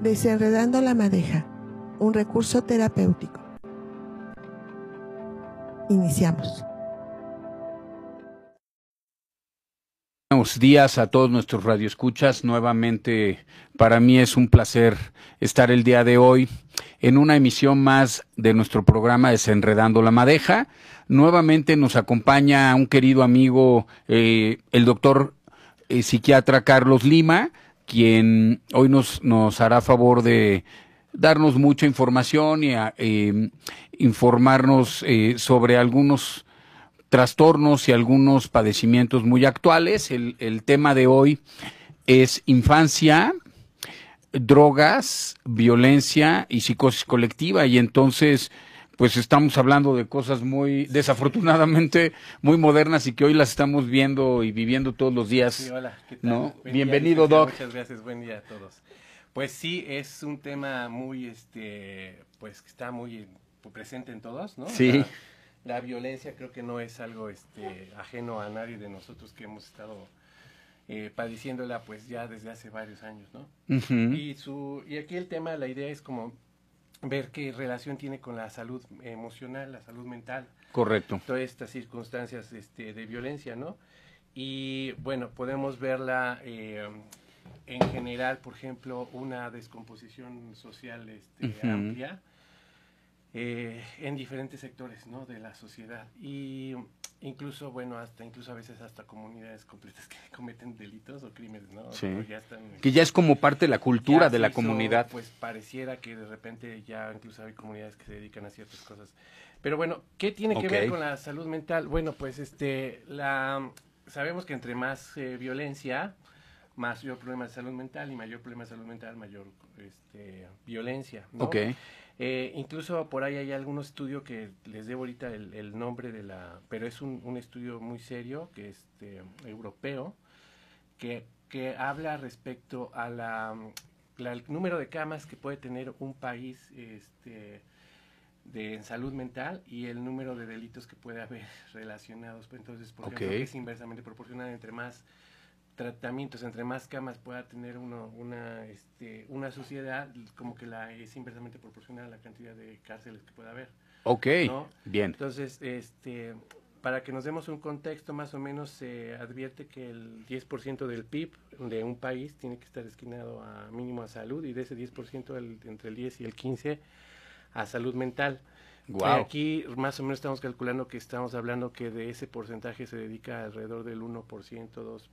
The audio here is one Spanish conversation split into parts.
Desenredando la madeja, un recurso terapéutico. Iniciamos. Buenos días a todos nuestros radioescuchas. Nuevamente, para mí es un placer estar el día de hoy en una emisión más de nuestro programa Desenredando la Madeja. Nuevamente nos acompaña un querido amigo, eh, el doctor eh, psiquiatra Carlos Lima, quien hoy nos, nos hará favor de darnos mucha información y eh, informarnos sobre algunos trastornos y algunos padecimientos muy actuales. El tema de hoy es infancia, drogas, violencia y psicosis colectiva. Y entonces, pues estamos hablando de cosas muy, desafortunadamente, muy modernas y que hoy las estamos viendo y viviendo todos los días. Sí, hola, ¿qué tal? ¿no? Bienvenido, Doc. Muchas gracias, buen día a todos. Pues sí, es un tema muy, este, pues que está muy presente en todos, ¿no? Sí. La, la violencia creo que no es algo, este, ajeno a nadie de nosotros que hemos estado eh, padeciéndola pues ya desde hace varios años, ¿no? Ujú. Y, su, y aquí el tema, la idea es como ver qué relación tiene con la salud emocional, la salud mental, Correcto. todas estas circunstancias este, de violencia, ¿no? Y bueno, podemos verla eh, en general, por ejemplo, una descomposición social este, amplia eh, en diferentes sectores, ¿no? De la sociedad. Y incluso, bueno, hasta incluso a veces hasta comunidades completas que cometen delitos o crímenes, ¿no? Sí. O ya están, Que ya es como parte de la cultura de la hizo, comunidad. Pues pareciera que de repente ya incluso hay comunidades que se dedican a ciertas cosas. Pero bueno, ¿qué tiene que ver con la salud mental? Bueno, pues este, la, sabemos que entre más eh, violencia, mayor problema de salud mental y mayor problema de salud mental, mayor este, violencia. ¿no? Eh, incluso por ahí hay algún estudio que les debo ahorita el, el nombre de la, pero es un, un estudio muy serio, que es este, europeo, que, que habla respecto a la, la- el número de camas que puede tener un país este, de en salud mental y el número de delitos que puede haber relacionados. Entonces, por ejemplo, Ok. que es inversamente proporcional entre más tratamientos, entre más camas pueda tener uno, una, este, una sociedad, como que la es inversamente proporcional a la cantidad de cárceles que pueda haber. Ok. ¿no? Bien. Entonces, este, para que nos demos un contexto, más o menos se advierte que el 10% del PIB de un país tiene que estar destinado a mínimo a salud y de ese 10% el- entre el 10 y el 15 a salud mental. Guau. Eh, Aquí más o menos estamos calculando que estamos hablando que de ese porcentaje se dedica alrededor del 1%, 2,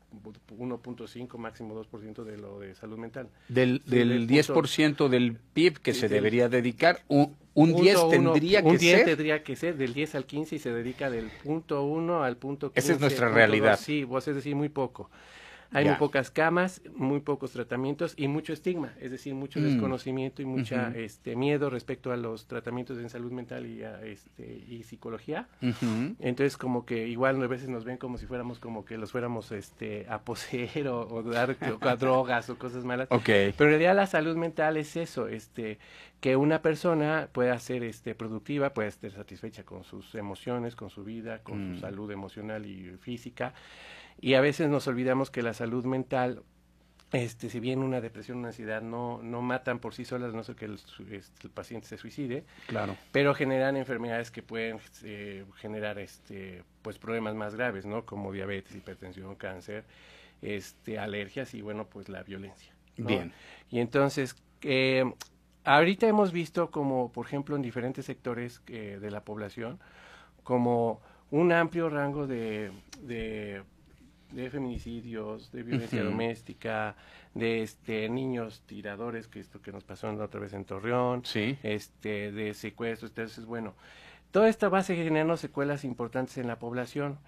1.5, máximo 2% de lo de salud mental. Del, Sí, del del 10% del PIB que se del- debería dedicar, un, un Punto 10 uno- tendría un que 10 ser. tendría que ser del 10 al 15 y se dedica del punto 1 al punto 15. Esa es nuestra realidad. dos. Sí, vos es decir, muy poco. Hay muy pocas camas, muy pocos tratamientos y mucho estigma, es decir, mucho Mm. desconocimiento y mucha Ujú. este, miedo respecto a los tratamientos en salud mental y, a, este, y psicología. Entonces, como que igual a veces nos ven como si fuéramos como que los fuéramos este, a poseer o, o dar o a drogas o cosas malas. Ok. Pero en realidad la salud mental es eso, este, que una persona pueda ser este, productiva, pueda estar satisfecha con sus emociones, con su vida, con Mm. su salud emocional y física. Y a veces nos olvidamos que la salud mental, este, si bien una depresión, una ansiedad no, no matan por sí solas, no sé que el, este, el paciente se suicide, Claro. pero generan enfermedades que pueden eh, generar este pues problemas más graves no como diabetes hipertensión cáncer este alergias y bueno pues la violencia ¿no? Bien. y entonces eh, ahorita hemos visto como por ejemplo en diferentes sectores eh, de la población como un amplio rango de, de, de feminicidios, de violencia doméstica, de este niños tiradores, que esto que nos pasó la otra vez en Torreón, Sí. este, de secuestros. Entonces, bueno, toda esta base generando secuelas importantes en la población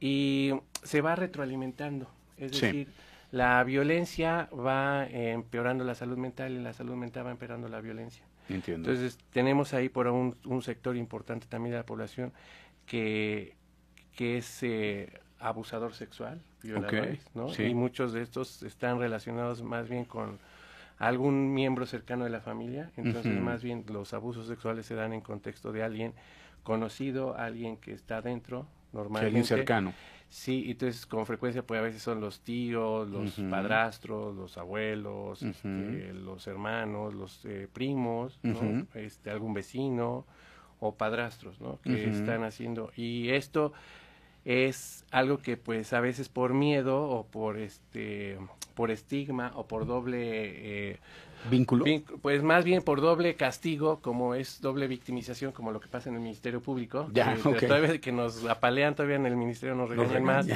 y se va retroalimentando. Es Sí. decir, la violencia va empeorando la salud mental y la salud mental va empeorando la violencia. Entiendo. Entonces, tenemos ahí por un, un sector importante también de la población que, que es eh, abusador sexual, violadores, ¿no? sí. Y muchos de estos están relacionados más bien con algún miembro cercano de la familia, entonces más bien los abusos sexuales se dan en contexto de alguien conocido, alguien que está dentro, normalmente. alguien cercano. Sí, entonces con frecuencia pues a veces son los tíos, los padrastros, los abuelos, este, los hermanos, los eh, primos, ¿no? este, algún vecino o padrastros, ¿no? Que están haciendo y esto es algo que pues a veces por miedo o por este por estigma o por doble eh, vínculo. Pues más bien por doble castigo como es doble victimización como lo que pasa en el ministerio público ya, que, todavía que nos apalean todavía en el ministerio nos regañan más.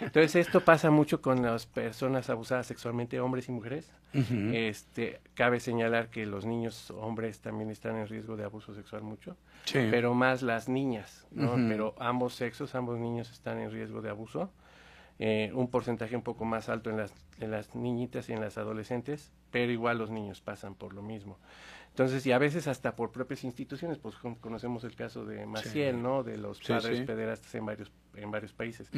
entonces esto pasa mucho con las personas abusadas sexualmente hombres y mujeres. Este cabe señalar que los niños hombres también están en riesgo de abuso sexual mucho pero más las niñas no pero ambos sexos ambos niños están en riesgo de abuso eh, un porcentaje un poco más alto en las, en las niñitas y en las adolescentes, pero igual los niños pasan por lo mismo. Entonces, y a veces hasta por propias instituciones, pues conocemos el caso de Maciel, ¿no? De los padres pederastas en varios, en varios países.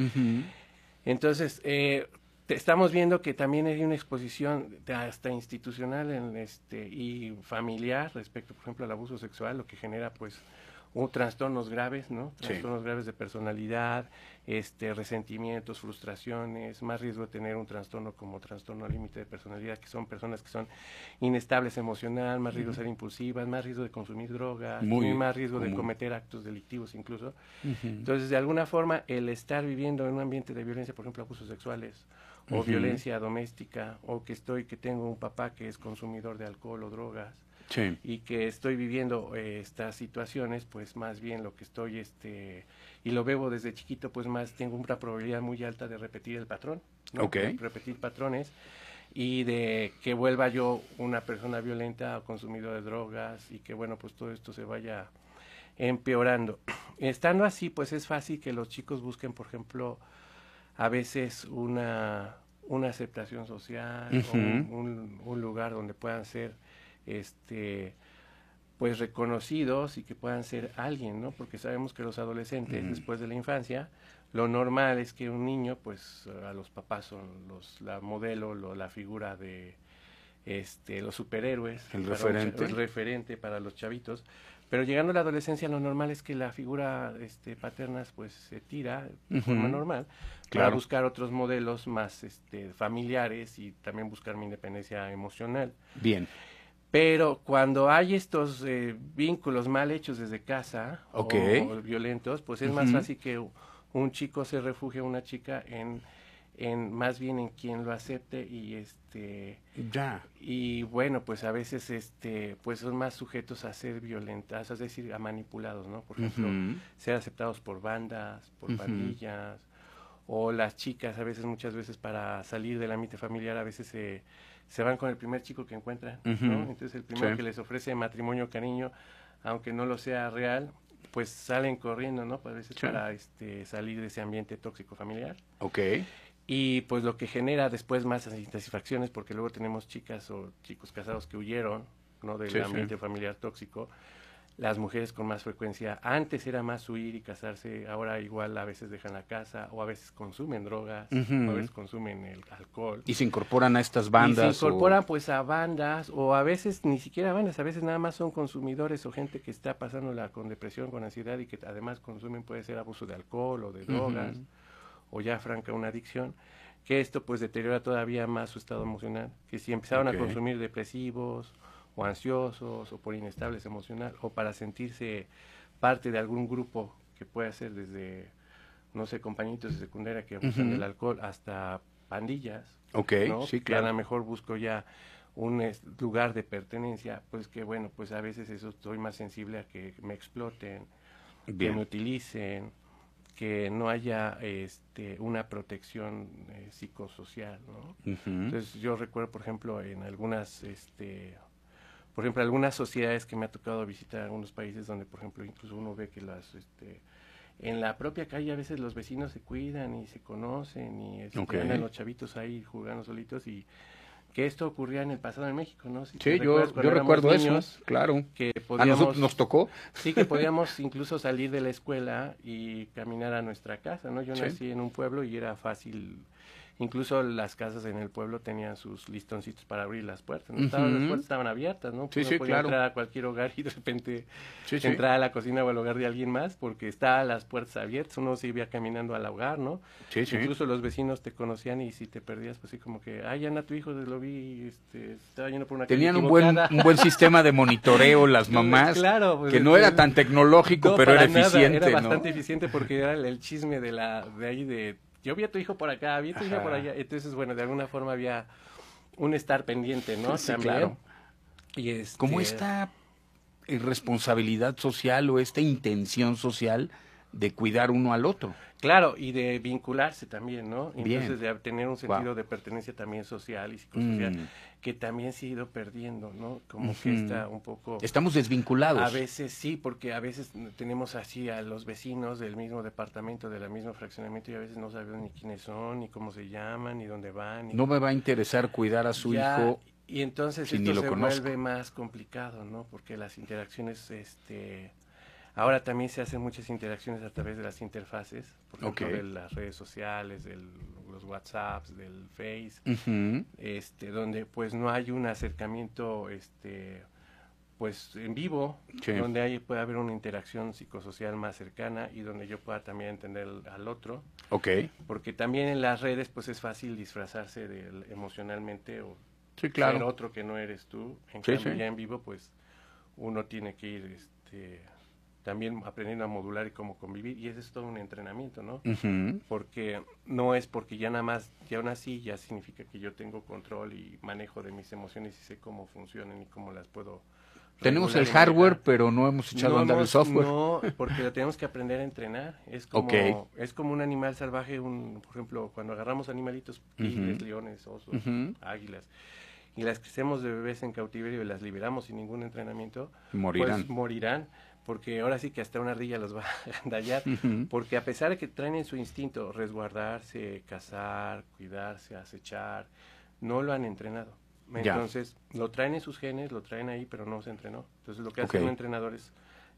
Entonces, eh, estamos viendo que también hay una exposición hasta institucional en este, y familiar respecto, por ejemplo, al abuso sexual, lo que genera, pues, un trastornos graves, ¿no? Trastornos graves de personalidad, este, resentimientos, frustraciones, más riesgo de tener un trastorno como trastorno límite de personalidad, que son personas que son inestables emocional, más riesgo de ser impulsivas, más riesgo de consumir drogas, más riesgo de cometer actos delictivos incluso. Entonces, de alguna forma, el estar viviendo en un ambiente de violencia, por ejemplo, abusos sexuales, o violencia doméstica, o que estoy, que tengo un papá que es consumidor de alcohol o drogas, y que estoy viviendo eh, estas situaciones, pues más bien lo que estoy, este, y lo veo desde chiquito, pues más tengo una probabilidad muy alta de repetir el patrón, repetir patrones y de que vuelva yo una persona violenta o consumidor de drogas y que bueno, pues todo esto se vaya empeorando. Estando así, pues es fácil que los chicos busquen, por ejemplo, a veces una, una aceptación social o un, un, lugar donde puedan ser este pues reconocidos y que puedan ser alguien, ¿no? Porque sabemos que los adolescentes después de la infancia lo normal es que un niño pues a los papás son los la modelo, lo, la figura de este los superhéroes, el referente, el referente para los chavitos. Pero llegando a la adolescencia lo normal es que la figura este, paterna pues se tira de forma normal para buscar otros modelos más este, familiares y también buscar mi independencia emocional. Bien. Pero cuando hay estos eh, vínculos mal hechos desde casa o, violentos, pues es más fácil que un chico se refugie a una chica en, en más bien en quien lo acepte y este ya. y bueno pues a veces este pues son más sujetos a ser violentas es decir a manipulados no por ejemplo ser aceptados por bandas por pandillas o las chicas a veces muchas veces para salir del ámbito familiar a veces se se van con el primer chico que encuentran, ¿no? Entonces el primero que les ofrece matrimonio, cariño, aunque no lo sea real, pues salen corriendo, ¿no? Pues a veces para este, salir de ese ambiente tóxico familiar. Ok. Y pues lo que genera después más insatisfacciones, porque luego tenemos chicas o chicos casados que huyeron, ¿no? Del ambiente familiar tóxico las mujeres con más frecuencia. Antes era más huir y casarse, ahora igual a veces dejan la casa o a veces consumen drogas, o a veces consumen el alcohol. Y se incorporan a estas bandas. Y se incorporan pues a bandas o a veces ni siquiera bandas, a veces nada más son consumidores o gente que está pasándola con depresión, con ansiedad y que además consumen puede ser abuso de alcohol o de drogas o ya franca una adicción que esto pues deteriora todavía más su estado emocional, que si empezaron a consumir depresivos o ansiosos o por inestables emocional o para sentirse parte de algún grupo que pueda ser desde, no sé, compañitos de secundaria que abusan del alcohol hasta pandillas. Ok, sí, claro. Que a lo mejor busco ya un lugar de pertenencia, pues que bueno, pues a veces eso estoy más sensible a que me exploten, que me utilicen, que no haya este, una protección eh, psicosocial, ¿no? Entonces yo recuerdo, por ejemplo, en algunas este, por ejemplo, algunas sociedades que me ha tocado visitar, algunos países donde, por ejemplo, incluso uno ve que las, este, en la propia calle a veces los vecinos se cuidan y se conocen y este, andan los chavitos ahí jugando solitos y que esto ocurría en el pasado en México, ¿no? sí, yo, yo recuerdo eso, claro. Que podíamos, a nosotros nos tocó. Sí, que podíamos incluso salir de la escuela y caminar a nuestra casa, ¿no? Yo nací en un pueblo y era fácil Incluso las casas en el pueblo tenían sus listoncitos para abrir las puertas. ¿no? Estaban, las puertas estaban abiertas, ¿no? Sí, Uno sí, podía claro. entrar a cualquier hogar y de repente Sí, sí. entrar a la cocina o al hogar de alguien más porque estaban las puertas abiertas. Uno se iba caminando al hogar, ¿no? Sí, sí. Incluso los vecinos te conocían y si te perdías, pues así como que, ay, Ana, tu hijo lo vi, este, estaba yendo por una Tenían un buen, equivocada". un buen sistema de monitoreo las mamás, Claro, pues, que no era este, tan tecnológico, no, pero era nada, eficiente, Era ¿no? bastante eficiente porque era el, el chisme de la de ahí de yo vi a tu hijo por acá, vi a tu hija Ajá. por allá. Entonces, bueno, de alguna forma había un estar pendiente, ¿no? Sí, También. claro. Y este, Como esta irresponsabilidad social o esta intención social de cuidar uno al otro. Claro, y de vincularse también, ¿no? Bien. Entonces, de tener un sentido Wow. de pertenencia también social y psicosocial, Mm. que también se ha ido perdiendo, ¿no? Como que está un poco... Estamos desvinculados. A veces sí, porque a veces tenemos así a los vecinos del mismo departamento, del mismo fraccionamiento, y a veces no sabemos ni quiénes son, ni cómo se llaman, ni dónde van. ni No me va a interesar cuidar a su Ya, hijo. Y entonces si esto lo se conozco. vuelve más complicado, ¿no? Porque las interacciones, este... Ahora también se hacen muchas interacciones a través de las interfaces, por ejemplo, de las redes sociales, de los WhatsApps, del Face, este, donde pues no hay un acercamiento, este, pues en vivo, Sí. donde hay, puede haber una interacción psicosocial más cercana y donde yo pueda también entender al- otro, Ok. porque también en las redes pues es fácil disfrazarse del- emocionalmente o Sí, ser otro que no eres tú. En Sí, cambio ya en vivo pues uno tiene que ir este, también aprendiendo a modular y cómo convivir y ese es todo un entrenamiento, ¿no? Porque no es porque ya nada más, ya nací, ya significa que yo tengo control y manejo de mis emociones y sé cómo funcionan y cómo las puedo. Tenemos el hardware, pero no hemos echado No a andar el software. No, porque lo tenemos que aprender a entrenar. Es como, es como un animal salvaje, un, por ejemplo, cuando agarramos animalitos, tigres, leones, osos, águilas, y las crecemos de bebés en cautiverio y las liberamos sin ningún entrenamiento, Morirán. pues morirán, porque ahora sí que hasta una ardilla los va a andallar, Ujú. porque a pesar de que traen en su instinto resguardarse, cazar, cuidarse, acechar, no lo han entrenado. Ya. Entonces, lo traen en sus genes, lo traen ahí, pero no se entrenó. Entonces, lo que hace Ok. un entrenador es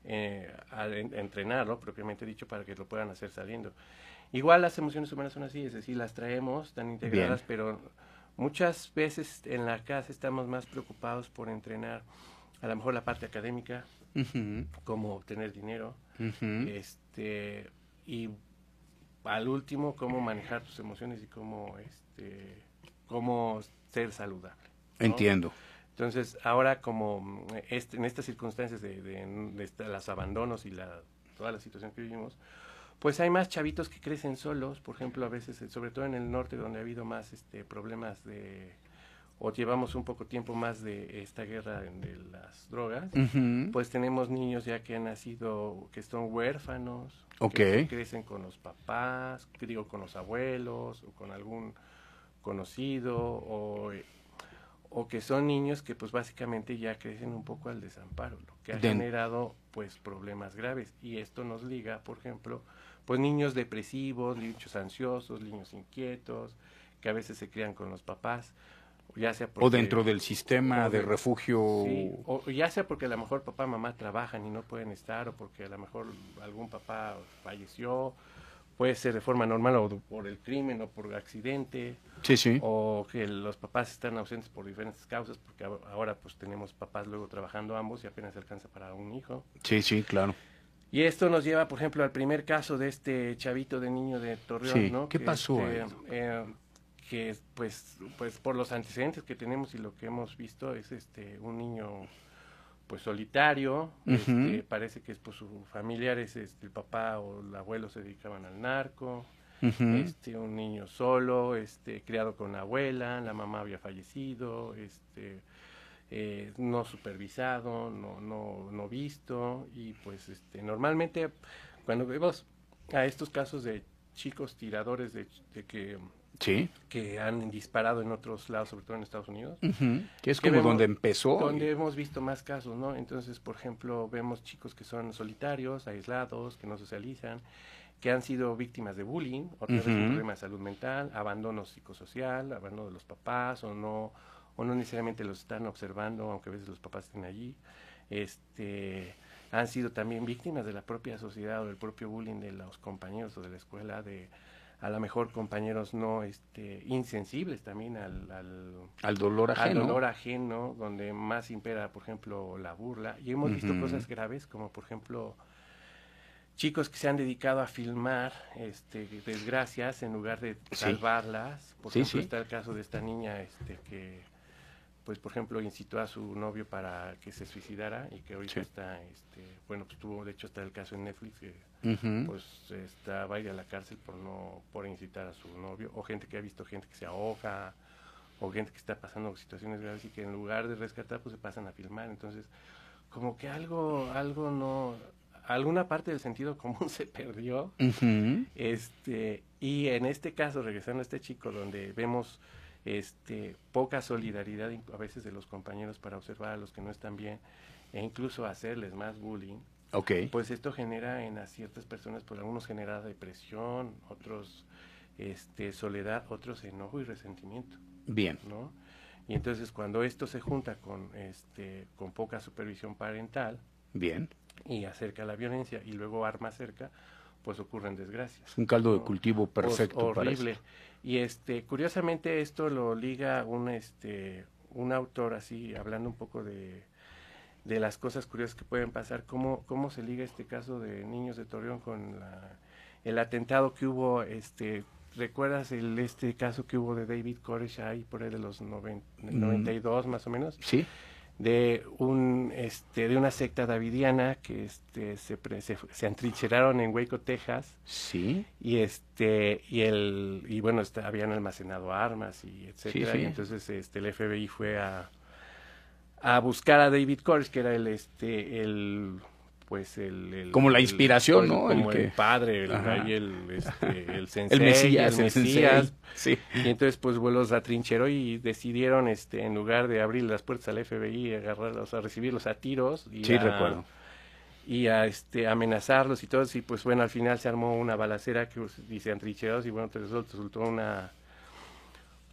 eh, a- en- entrenarlo, propiamente dicho, para que lo puedan hacer saliendo. Igual las emociones humanas son así, es decir, las traemos tan integradas, Bien. pero muchas veces en la casa estamos más preocupados por entrenar a lo mejor la parte académica, Ujú. cómo obtener dinero, este y al último cómo manejar tus emociones y cómo este cómo ser saludable ¿no? Entiendo. entonces ahora como este, en estas circunstancias de, de, de los abandonos y la toda la situación que vivimos pues hay más chavitos que crecen solos por ejemplo a veces sobre todo en el norte donde ha habido más este problemas de o llevamos un poco tiempo más de esta guerra de las drogas pues tenemos niños ya que han nacido, que son huérfanos, que crecen con los papás, digo con los abuelos o con algún conocido o, o que son niños que pues básicamente ya crecen un poco al desamparo, lo que ha generado pues problemas graves. Y esto nos liga, por ejemplo, pues niños depresivos, niños ansiosos, niños inquietos, que a veces se crían con los papás, ya sea O dentro del sistema de de- refugio. Sí, o ya sea porque a lo mejor papá mamá trabajan y no pueden estar, o porque a lo mejor algún papá falleció, puede ser de forma normal o por el crimen o por accidente, Sí, sí. o que los papás están ausentes por diferentes causas, porque ahora pues tenemos papás luego trabajando ambos y apenas alcanza para un hijo. Sí, sí, claro. Y esto nos lleva, por ejemplo, al primer caso de este chavito de niño de Torreón, Sí, ¿no? ¿qué Que, pasó este, eh, que pues, pues por los antecedentes que tenemos y lo que hemos visto es este un niño pues solitario, este, parece que es pues sus familiares, este, el papá o el abuelo se dedicaban al narco, este un niño solo, este criado con la abuela, la mamá había fallecido, este eh, no supervisado, no, no, no visto. Y pues este normalmente cuando vemos a estos casos de chicos tiradores de, de que, Sí. que han disparado en otros lados, sobre todo en Estados Unidos. Que es Que como vemos- donde empezó. donde hemos visto más casos, ¿no? Entonces, por ejemplo, vemos chicos que son solitarios, aislados, que no socializan, que han sido víctimas de bullying, otra vez un problema de salud mental, abandono psicosocial, abandono de los papás, o no, o no necesariamente los están observando, aunque a veces los papás estén allí. Este, han sido también víctimas de la propia sociedad o del propio bullying de los compañeros o de la escuela, de a lo mejor compañeros no este insensibles también al, al, dolor ajeno. Al dolor ajeno, donde más impera, por ejemplo, la burla. Y hemos visto cosas graves, como por ejemplo chicos que se han dedicado a filmar este, desgracias en lugar de salvarlas. Por ejemplo, está el caso de esta niña este, que, pues, por ejemplo, incitó a su novio para que se suicidara y que ahorita está, este, bueno, pues tuvo, de hecho, está el caso en Netflix que, pues, está, va a ir a la cárcel por no, por incitar a su novio, o gente que ha visto gente que se ahoga, o gente que está pasando situaciones graves y que en lugar de rescatar, pues se pasan a filmar. Entonces, como que algo, algo no, alguna parte del sentido común se perdió. este, y en este caso, regresando a este chico, donde vemos este, poca solidaridad a veces de los compañeros para observar a los que no están bien e incluso hacerles más bullying. Okay. Pues esto genera en a ciertas personas, pues algunos genera depresión, otros este, soledad, otros enojo y resentimiento. Bien. ¿no? Y entonces cuando esto se junta con, este, con poca supervisión parental, Bien y acerca la violencia y luego arma cerca, pues ocurren desgracias. Un caldo de cultivo perfecto. horrible. Y este, curiosamente esto lo liga un, este, un autor así, hablando un poco de, de las cosas curiosas que pueden pasar, cómo, cómo se liga este caso de niños de Torreón con la, el atentado que hubo, este, ¿recuerdas el, este caso que hubo de David Koresh ahí por ahí de los 92 mm. más o menos? Sí de un este de una secta davidiana que este se, se, antrincheraron en Waco, Texas. Sí. Y este y el y bueno, está, habían almacenado armas y etcétera, y entonces este el FBI fue a a buscar a David Koresh, que era el este el pues el, como la inspiración, ¿no? Como el, padre, el, el, este, el sensei, el mesías, el, mesías. Sí. Y entonces pues vuelos a trinchero y decidieron, este, en lugar de abrir las puertas al FBI, agarrarlos, a recibirlos a tiros. Y sí, recuerdo. Y a este, amenazarlos y todo, y pues bueno, al final se armó una balacera que dice antrincherados y bueno, resultó una,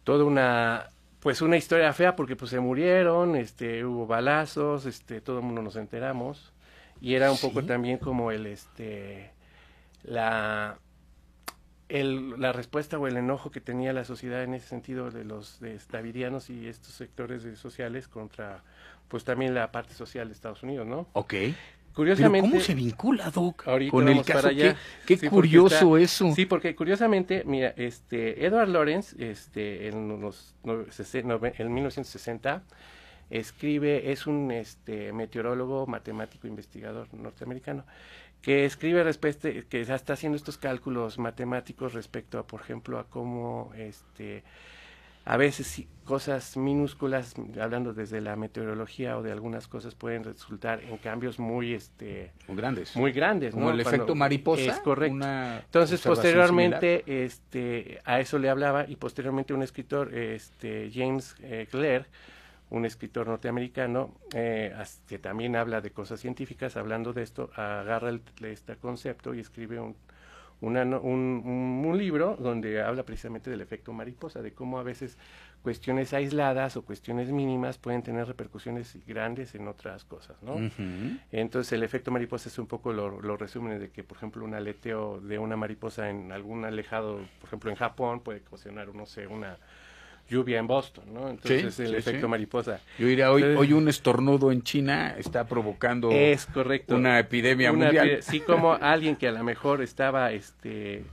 toda una pues una historia fea porque pues se murieron, este, hubo balazos, este, todo el mundo nos enteramos y era un poco también como el este la el, la respuesta o el enojo que tenía la sociedad en ese sentido de los de davidianos y estos sectores sociales contra pues también la parte social de Estados Unidos, ¿no? Ok. Curiosamente, ¿cómo se vincula, Doc, con el caso? Allá. Qué, curioso eso. Sí, porque curiosamente, mira, este Edward Lawrence, este, en los, en 1960 escribe, es un este, meteorólogo, matemático, investigador norteamericano, que escribe respecto, que está haciendo estos cálculos matemáticos respecto a, por ejemplo, a cómo este, a veces cosas minúsculas, hablando desde la meteorología o de algunas cosas, pueden resultar en cambios muy, este, muy grandes. Muy grandes, Como el efecto mariposa. Es correcto. Entonces, posteriormente, este, a eso le hablaba y posteriormente un escritor, este, James eh, Clare, un escritor norteamericano eh, que también habla de cosas científicas, hablando de esto, agarra este concepto y escribe un, un, libro donde habla precisamente del efecto mariposa, de cómo a veces cuestiones aisladas o cuestiones mínimas pueden tener repercusiones grandes en otras cosas, ¿no? Entonces el efecto mariposa es un poco lo, lo resumen de que, por ejemplo, un aleteo de una mariposa en algún alejado, por ejemplo, en Japón puede ocasionar, no sé, una lluvia en Boston, ¿no? Entonces el efecto mariposa. Yo diría, hoy, hoy un estornudo en China está provocando es correcto. una epidemia mundial. sí, como alguien que a lo mejor estaba este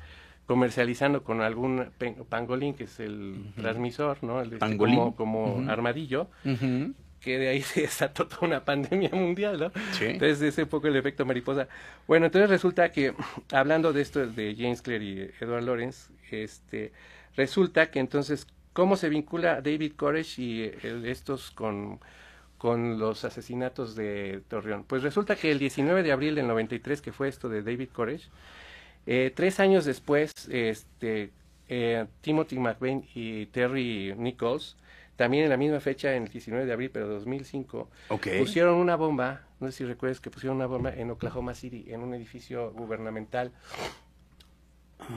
comercializando con algún pangolín, que es el transmisor, ¿no? El este, como, armadillo, que de ahí se desató toda una pandemia mundial, ¿no? Sí. Entonces, ese poco el efecto mariposa. Bueno, entonces resulta que, hablando de esto de James Clear y Edward Lawrence, este, resulta que entonces ¿Cómo se vincula David Koresh y estos con, con los asesinatos de Torreón? Pues resulta que el 19 de abril del 93, que fue esto de David Koresh, eh, tres años después, este, eh, Timothy McVeigh y Terry Nichols, también en la misma fecha, en el 19 de abril, pero 2005, pusieron una bomba, no sé si recuerdas que pusieron una bomba en Oklahoma City, en un edificio gubernamental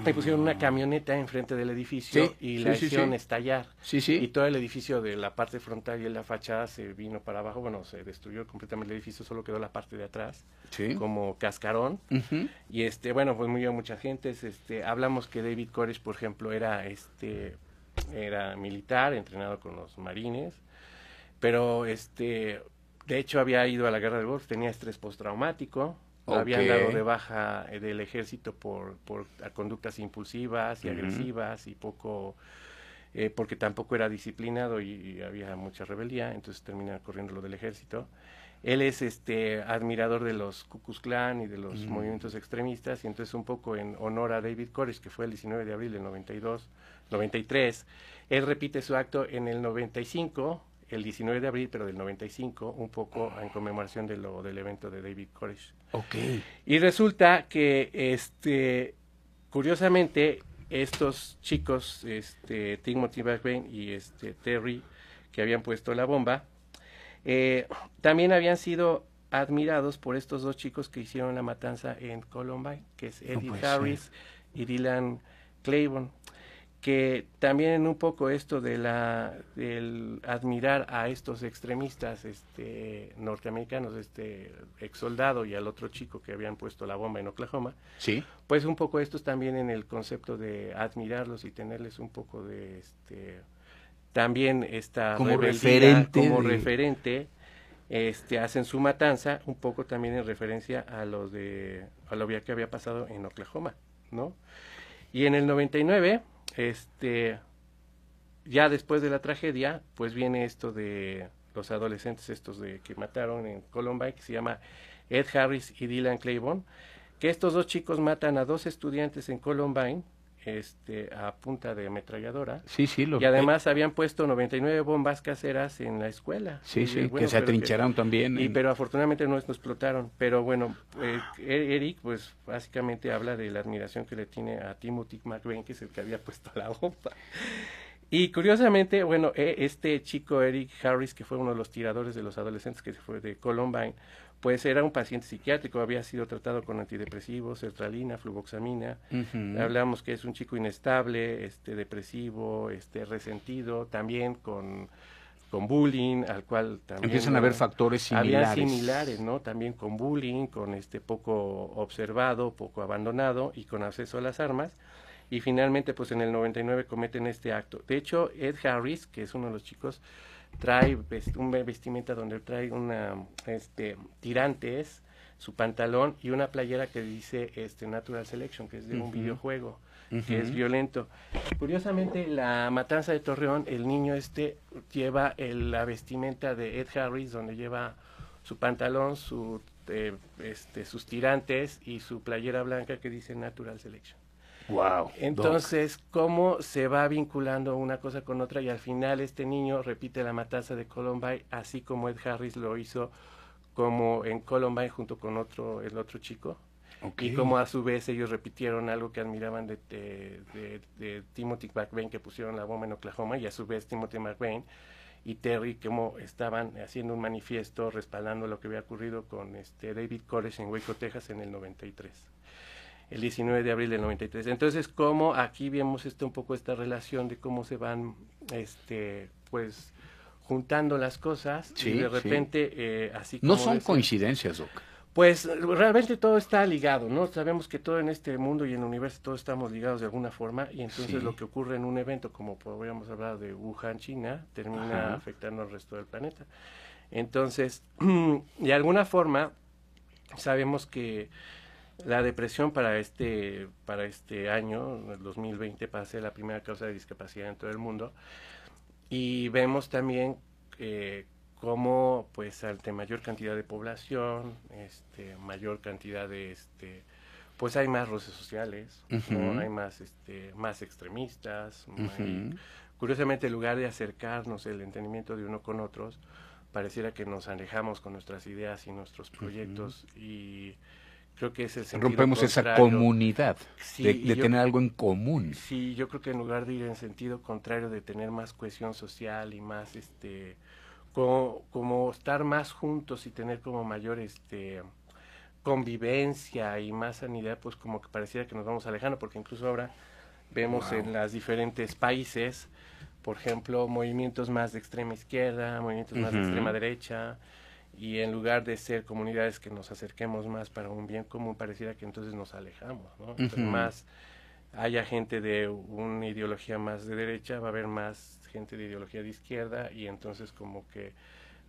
Me pusieron una camioneta enfrente del edificio Sí, y la sí, hicieron sí. estallar. Sí, sí. Y todo el edificio de la parte frontal y la fachada se vino para abajo. Bueno, se destruyó completamente el edificio, solo quedó la parte de atrás como cascarón. Y este, bueno, pues murió mucha gente. Este, hablamos que David Koresh, por ejemplo, era este era militar, entrenado con los marines, pero este de hecho había ido a la guerra del Golfo, tenía estrés postraumático, lo habían dado de baja del ejército por, por conductas impulsivas y agresivas y poco eh, porque tampoco era disciplinado y, y había mucha rebeldía, entonces termina corriendo lo del ejército. Él es este admirador de los Ku Klux Klan y de los Mm. movimientos extremistas y entonces un poco en honor a David Koresh, que fue el 19 de abril del 92, 93, él repite su acto en el 95, el 19 de abril, pero del 95, un poco en conmemoración de lo del evento de David Koresh. Ok. Y resulta que, este, curiosamente, estos chicos, este, Timothy McVeigh y este, Terry, que habían puesto la bomba, eh, también habían sido admirados por estos dos chicos que hicieron la matanza en Columbine, que es Eddie Harris y Dylan Claiborne, que también en un poco esto de la del admirar a estos extremistas este norteamericanos, este ex soldado y al otro chico que habían puesto la bomba en Oklahoma, Sí. pues un poco estos también en el concepto de admirarlos y tenerles un poco de este también esta Como referente como de- referente este hacen su matanza un poco también en referencia a los de a lo que había pasado en Oklahoma, ¿no? Y en el 99 este ya después de la tragedia, pues viene esto de los adolescentes estos de que mataron en Columbine, que se llama Ed Harris y Dylan Claiborne, que estos dos chicos matan a dos estudiantes en Columbine, este, a punta de ametralladora, Sí, sí. Lo y además habían puesto 99 bombas caseras en la escuela. Sí, Y, sí, bueno, que se atrincheraron también. y en- pero afortunadamente no, no explotaron. Pero bueno, eh, E- Eric, pues básicamente habla de la admiración que le tiene a Timothy McVeigh, que es el que había puesto la bomba. Y curiosamente, bueno, eh, este chico Eric Harris, que fue uno de los tiradores de los adolescentes que se fue de Columbine, pues era un paciente psiquiátrico, había sido tratado con antidepresivos, sertralina, fluvoxamina. Hablamos que es un chico inestable, este depresivo, este resentido, también con, con bullying, al cual también Empiezan a haber factores similares. había similares, ¿no? También con bullying, con este poco observado, poco abandonado y con acceso a las armas. Y finalmente, pues en el 99 cometen este acto. De hecho, Ed Harris, que es uno de los chicos, trae vest- un vestimenta donde trae una, este, tirantes, su pantalón y una playera que dice, este, Natural Selection, que es de un videojuego que es violento. Curiosamente, la matanza de Torreón, el niño este lleva el- la vestimenta de Ed Harris, donde lleva su pantalón, su, eh, este, sus tirantes y su playera blanca que dice Natural Selection. Wow. Entonces, ¿cómo se va vinculando una cosa con otra? Y al final este niño repite la matanza de Columbine, así como Ed Harris lo hizo como en Columbine junto con otro, el otro chico. Y como a su vez ellos repitieron algo que admiraban de, de, de- de Timothy McVeigh, que pusieron la bomba en Oklahoma, y a su vez Timothy McVeigh y Terry, como estaban haciendo un manifiesto respaldando lo que había ocurrido con este David Koresh en Waco, Texas, en el 93. El 19 de abril del 93. Entonces, como aquí vemos este, un poco esta relación de cómo se van, este, pues, juntando las cosas Sí, y de sí. repente, eh, así No como son decía- coincidencias, Doc. pues realmente todo está ligado, ¿no? Sabemos que todo en este mundo y en el universo todos estamos ligados de alguna forma y entonces Sí. lo que ocurre en un evento como podríamos hablar de Wuhan, China, termina Ajá. afectando al resto del planeta. Entonces, de alguna forma sabemos que la depresión para este para este año, el 2020, va a ser la primera causa de discapacidad en todo el mundo. Y vemos también eh, cómo, pues, ante mayor cantidad de población, este, mayor cantidad de, este, pues, hay más roces sociales, ¿no? Hay más, este, más extremistas. hay-. Curiosamente, en lugar de acercarnos el entendimiento de uno con otros, pareciera que nos alejamos con nuestras ideas y nuestros proyectos y creo que es el sentido Rompemos esa comunidad Sí, de, de yo- tener algo en común. Sí, yo creo que en lugar de ir en sentido contrario, de tener más cohesión social y más, este, como, como estar más juntos y tener como mayor, este, convivencia y más sanidad, pues como que pareciera que nos vamos alejando, porque incluso ahora vemos en los diferentes países, por ejemplo, movimientos más de extrema izquierda, movimientos más de extrema derecha, y en lugar de ser comunidades que nos acerquemos más para un bien común, pareciera que entonces nos alejamos, ¿no? Entonces más haya gente de una ideología más de derecha, va a haber más gente de ideología de izquierda y entonces como que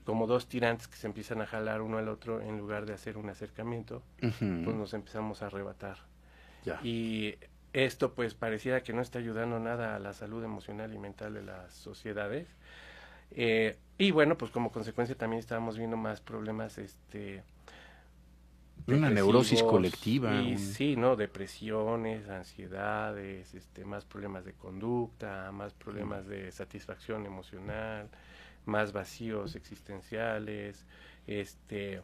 como dos tirantes que se empiezan a jalar uno al otro en lugar de hacer un acercamiento, pues nos empezamos a arrebatar. Y esto pues pareciera que no está ayudando nada a la salud emocional y mental de las sociedades. Eh, y bueno, pues como consecuencia también estábamos viendo más problemas este una neurosis colectiva. Y, Sí, ¿no? Depresiones, ansiedades, este, más problemas de conducta, más problemas de satisfacción emocional, más vacíos existenciales, este,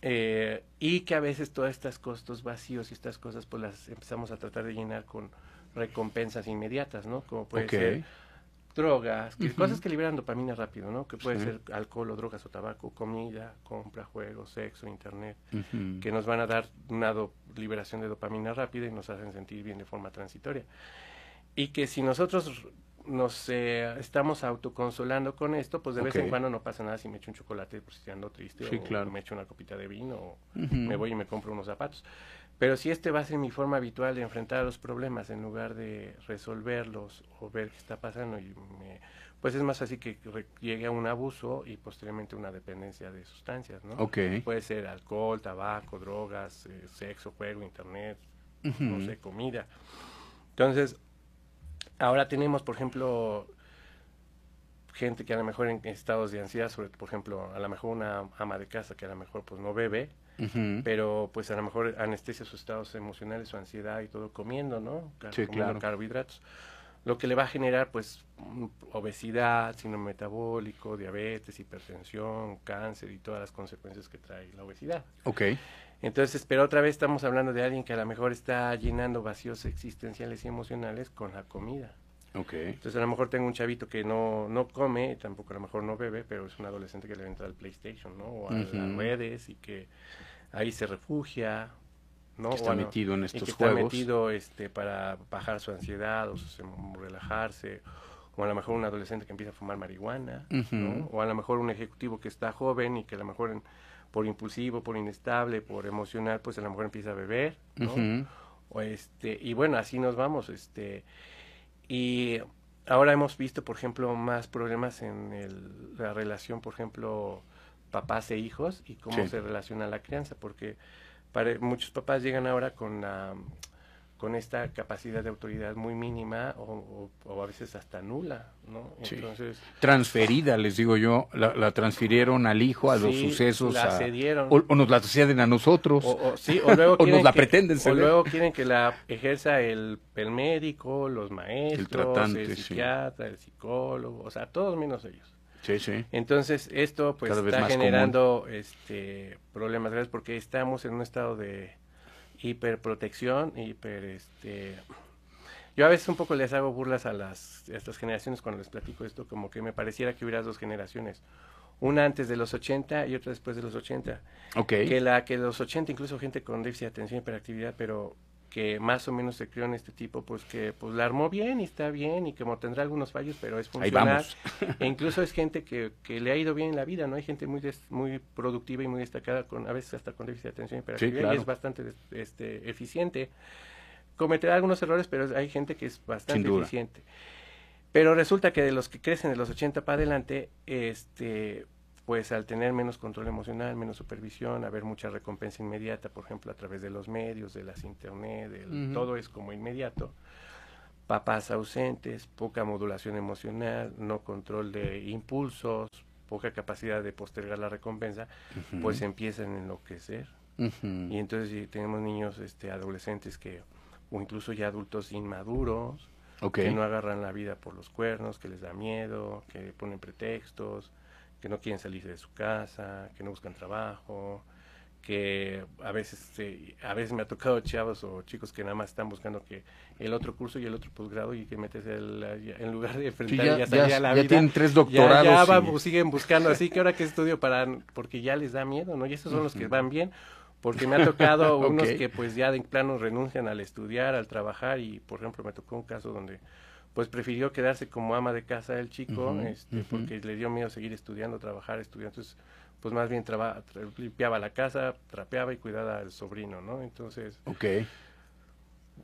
eh, y que a veces todas estas costos vacíos y estas cosas pues las empezamos a tratar de llenar con recompensas inmediatas, ¿no? Como puede ser drogas, cosas que liberan dopamina rápido, ¿no? Que puede ser alcohol o drogas o tabaco, comida, compra, juegos, sexo, internet, que nos van a dar una liberación de dopamina rápida y nos hacen sentir bien de forma transitoria. Y que si nosotros nos eh, estamos autoconsolando con esto, pues de vez en cuando no pasa nada si me echo un chocolate por si ando triste o me echo una copita de vino o me voy y me compro unos zapatos. Pero si este va a ser mi forma habitual de enfrentar los problemas en lugar de resolverlos o ver qué está pasando, y pues es más fácil que llegue a un abuso y posteriormente una dependencia de sustancias, ¿no? Puede ser alcohol, tabaco, drogas, eh, sexo, juego, internet, no sé, comida. Entonces, Ahora tenemos, por ejemplo, gente que a lo mejor en estados de ansiedad, sobre, por ejemplo, a lo mejor una ama de casa que a lo mejor pues no bebe, pero pues a lo mejor anestesia sus estados emocionales, su ansiedad y todo comiendo, ¿no? sí, claro. carbohidratos. Lo que le va a generar pues obesidad, síndrome metabólico, diabetes, hipertensión, cáncer y todas las consecuencias que trae la obesidad. Ok. Entonces, pero otra vez estamos hablando de alguien que a lo mejor está llenando vacíos existenciales y emocionales con la comida. Okay. Entonces, a lo mejor tengo un chavito que no, no come, tampoco a lo mejor no bebe, pero es un adolescente que le entra al PlayStation, ¿no? O a las redes y que ahí se refugia, ¿no? Que está metido en estos que Está metido este, para bajar su ansiedad o relajarse. O a lo mejor un adolescente que empieza a fumar marihuana, ¿no? O a lo mejor un ejecutivo que está joven y que a lo mejor en, por impulsivo, por inestable, por emocional, pues a lo mejor empieza a beber, ¿no? o este, y bueno, así nos vamos, este, y ahora hemos visto, por ejemplo, más problemas en el, la relación, por ejemplo, papás e hijos y cómo se relaciona la crianza, porque para, muchos papás llegan ahora con la con esta capacidad de autoridad muy mínima o, a veces hasta nula, ¿no? Entonces transferida, les digo yo, la, transfirieron al hijo a los sucesos, la cedieron. O, nos la ceden a nosotros, o, sí, o luego nos la pretenden O luego quieren que la ejerza el, el médico, los maestros, el, tratante, el psiquiatra, el psicólogo, o sea, todos menos ellos. Sí, sí. Entonces, esto pues está generando este problemas graves porque estamos en un estado de hiperprotección, hiper este yo a veces un poco les hago burlas a las estas generaciones cuando les platico esto, como que me pareciera que hubiera dos generaciones, una antes de los 80 y otra después de los 80. Okay. Que la que los 80 incluso gente con déficit de atención y hiperactividad, pero que más o menos se crió en este tipo, pues que pues la armó bien y está bien y como tendrá algunos fallos, pero es funcional. e incluso es gente que, que le ha ido bien en la vida, ¿no? Hay gente muy muy productiva y muy destacada, con a veces hasta con déficit de atención y hiperactividad, y es bastante este, eficiente. Cometerá algunos errores, pero hay gente que es bastante eficiente. Pero resulta que de los que crecen de los 80 para adelante, este pues al tener menos control emocional, menos supervisión, haber mucha recompensa inmediata, por ejemplo, a través de los medios, de las internet, todo es como inmediato. Papás ausentes, poca modulación emocional, no control de impulsos, poca capacidad de postergar la recompensa, pues empiezan a enloquecer. Y entonces tenemos niños, este, adolescentes que, o incluso ya adultos inmaduros, que no agarran la vida por los cuernos, que les da miedo, que ponen pretextos, que no quieren salir de su casa, que no buscan trabajo, que a veces a veces me ha tocado chavos o chicos que nada más están buscando que el otro curso y el otro posgrado y que metes el, en lugar de enfrentar ya, ya, la vida, tienen tres doctorados ya, siguen buscando. Así que ahora que estudio para porque ya les da miedo no y esos son los que van bien porque me ha tocado unos que pues ya de plano renuncian al estudiar, al trabajar y por ejemplo me tocó un caso donde pues prefirió quedarse como ama de casa del chico, este, porque le dio miedo seguir estudiando, trabajar, estudiar, entonces pues más bien traba, limpiaba la casa, trapeaba y cuidaba al sobrino, ¿no? Entonces, okay.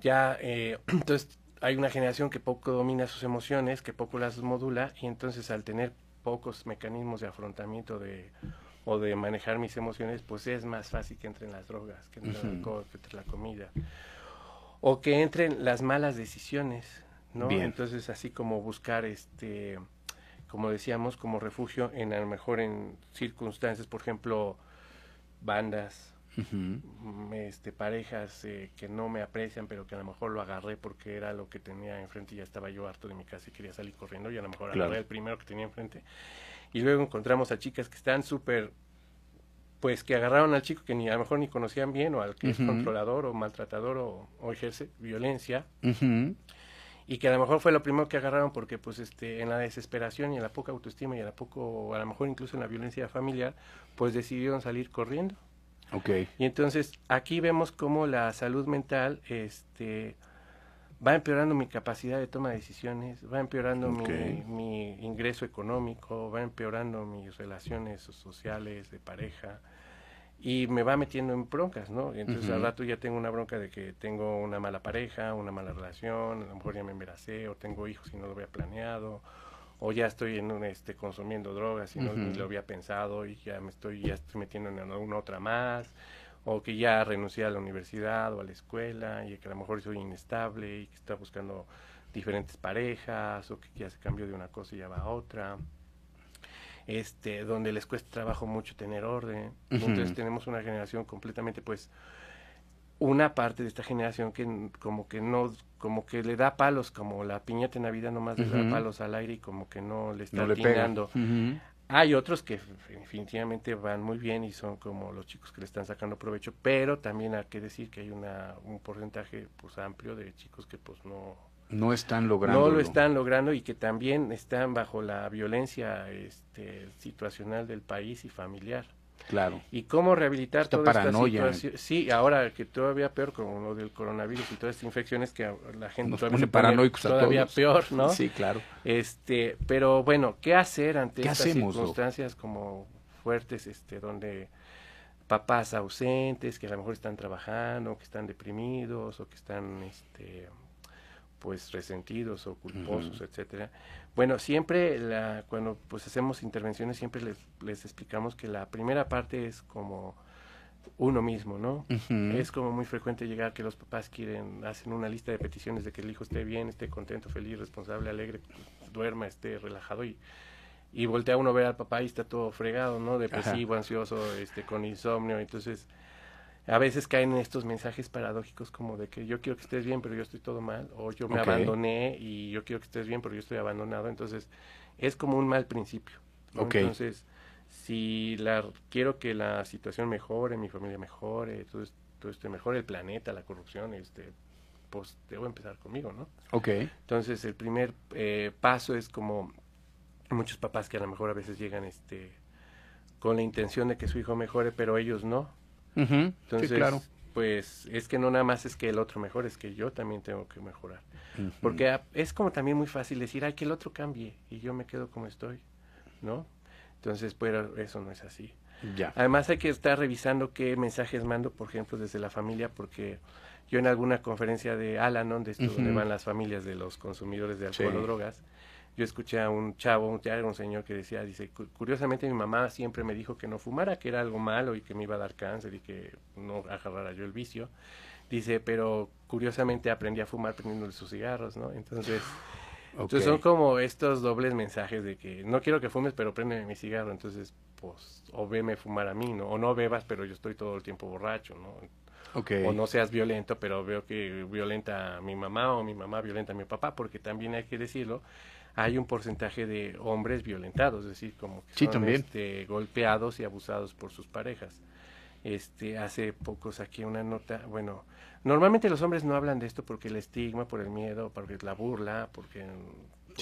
ya, eh, entonces hay una generación que poco domina sus emociones, que poco las modula y entonces al tener pocos mecanismos de afrontamiento de o de manejar mis emociones, pues es más fácil que entren las drogas, que entre el alcohol, que entre la comida, o que entren las malas decisiones, ¿no? Entonces así como buscar este como decíamos, como refugio en a lo mejor en circunstancias, por ejemplo, bandas, mm, este, parejas eh, que no me aprecian, pero que a lo mejor lo agarré porque era lo que tenía enfrente y ya estaba yo harto de mi casa y quería salir corriendo y a lo mejor agarré el primero que tenía enfrente. Y luego encontramos a chicas que están súper, pues que agarraron al chico que ni a lo mejor ni conocían bien o al que es controlador o maltratador o, ejerce violencia y que a lo mejor fue lo primero que agarraron porque pues este en la desesperación y en la poca autoestima y en la poco a lo mejor incluso en la violencia familiar pues decidieron salir corriendo. Okay y entonces aquí vemos cómo la salud mental este va empeorando mi capacidad de toma de decisiones va empeorando mi, mi ingreso económico va empeorando mis relaciones sociales de pareja y me va metiendo en broncas, ¿no? entonces al rato ya tengo una bronca de que tengo una mala pareja, una mala relación, a lo mejor ya me embaracé o tengo hijos y no lo había planeado o ya estoy en un, este consumiendo drogas y no lo había pensado y ya me estoy ya estoy metiendo en una otra más o que ya renuncié a la universidad o a la escuela y que a lo mejor soy inestable y que está buscando diferentes parejas o que ya se cambió de una cosa y ya va a otra este, donde les cuesta trabajo mucho tener orden. Entonces tenemos una generación completamente, pues, una parte de esta generación que como que no, como que le da palos, como la piñata en Navidad nomás le da palos al aire y como que no le está no Hay otros que definitivamente van muy bien y son como los chicos que le están sacando provecho, pero también hay que decir que hay una, un porcentaje pues amplio de chicos que pues no, no están logrando. No lo están logrando y que también están bajo la violencia este, situacional del país y familiar. Claro. Y cómo rehabilitar esta toda paranoia. esta situación. Sí, ahora que todavía peor con lo del coronavirus y todas estas infecciones que la gente Nos todavía, paranoicos todavía peor, ¿no? Sí, claro. Este, pero bueno, ¿qué hacer ante estas circunstancias como fuertes, este, donde papás ausentes que a lo mejor están trabajando, que están deprimidos o que están, este, pues resentidos o culposos, etcétera. Bueno, siempre la, cuando pues hacemos intervenciones siempre les, les explicamos que la primera parte es como uno mismo, ¿no? Es como muy frecuente llegar que los papás quieren, hacen una lista de peticiones de que el hijo esté bien, esté contento, feliz, responsable, alegre, duerma, esté relajado y, y voltea uno a ver al papá y está todo fregado, ¿no? Depresivo, ansioso, este, con insomnio, entonces a veces caen en estos mensajes paradójicos como de que yo quiero que estés bien, pero yo estoy todo mal, o yo me abandoné y yo quiero que estés bien, pero yo estoy abandonado. Entonces, es como un mal principio. Entonces, si la, quiero que la situación mejore, mi familia mejore, todo, todo esto mejore, el planeta, la corrupción, este, pues debo empezar conmigo, ¿no? Ok. Entonces, el primer eh, paso es como muchos papás que a lo mejor a veces llegan este con la intención de que su hijo mejore, pero ellos no entonces, claro. pues es que no nada más es que el otro mejore, es que yo también tengo que mejorar. Porque es como también muy fácil decir, ay, que el otro cambie y yo me quedo como estoy, ¿no? Entonces, pero eso no es así. Ya. Además hay que estar revisando qué mensajes mando, por ejemplo, desde la familia, porque yo en alguna conferencia de Alanon, de esto donde van las familias de los consumidores de alcohol o drogas, yo escuché a un chavo, un, un señor que decía, dice, curiosamente mi mamá siempre me dijo que no fumara, que era algo malo y que me iba a dar cáncer y que no agarrara yo el vicio. Dice, pero curiosamente aprendí a fumar prendiendo sus cigarros, ¿no? Entonces, entonces son como estos dobles mensajes de que no quiero que fumes, pero prende mi cigarro. Entonces, pues, o veme fumar a mí, ¿no? O no bebas, pero yo estoy todo el tiempo borracho, ¿no? O no seas violento, pero veo que violenta a mi mamá o mi mamá violenta a mi papá, porque también hay que decirlo, hay un porcentaje de hombres violentados, es decir, como que son este, golpeados y abusados por sus parejas. Este, hace poco saqué una nota, bueno, normalmente los hombres no hablan de esto porque el estigma, por el miedo, porque la burla, porque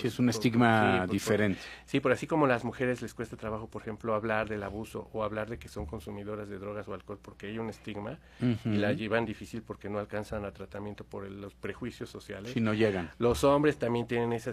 sí, es un estigma sí, diferente. sí, por así como las mujeres les cuesta trabajo, por ejemplo, hablar del abuso o hablar de que son consumidoras de drogas o alcohol porque hay un estigma y la llevan difícil porque no alcanzan a tratamiento por el- los prejuicios sociales. Si no llegan. Los hombres también tienen esa,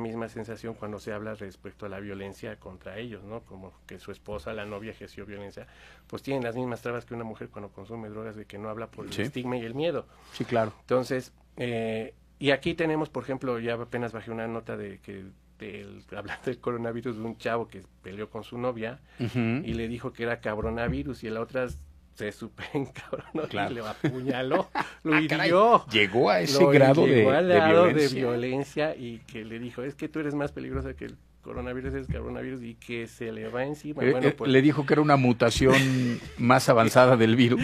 misma sensación cuando se habla respecto a la violencia contra ellos, ¿no? Como que su esposa, la novia ejerció violencia, pues tienen las mismas trabas que una mujer cuando consume drogas de que no habla por el Sí. estigma y el miedo. Sí, claro. Entonces, eh, y aquí tenemos, por ejemplo, ya apenas bajé una nota de que del, hablando del coronavirus de un chavo que peleó con su novia y le dijo que era cabronavirus y la otra se super encabronó Claro. y le apuñaló, lo Ah, hirió. Llegó a ese grado de, violencia. de violencia y que le dijo, es que tú eres más peligrosa que el coronavirus, es coronavirus y que se le va encima. Eh, bueno, eh, pues, Le dijo que era una mutación más avanzada del virus.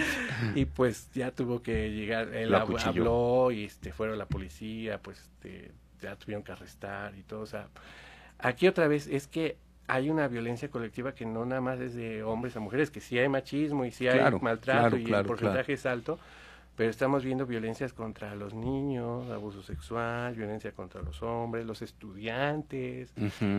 y pues ya tuvo que llegar, él habló y este, fueron la policía, pues este, ya tuvieron que arrestar y todo. O sea, aquí otra vez es que hay una violencia colectiva que no nada más es de hombres a mujeres, que sí hay machismo y sí Claro, hay maltrato claro, y claro, el porcentaje es alto, pero estamos viendo violencias contra los niños, abuso sexual, violencia contra los hombres, los estudiantes,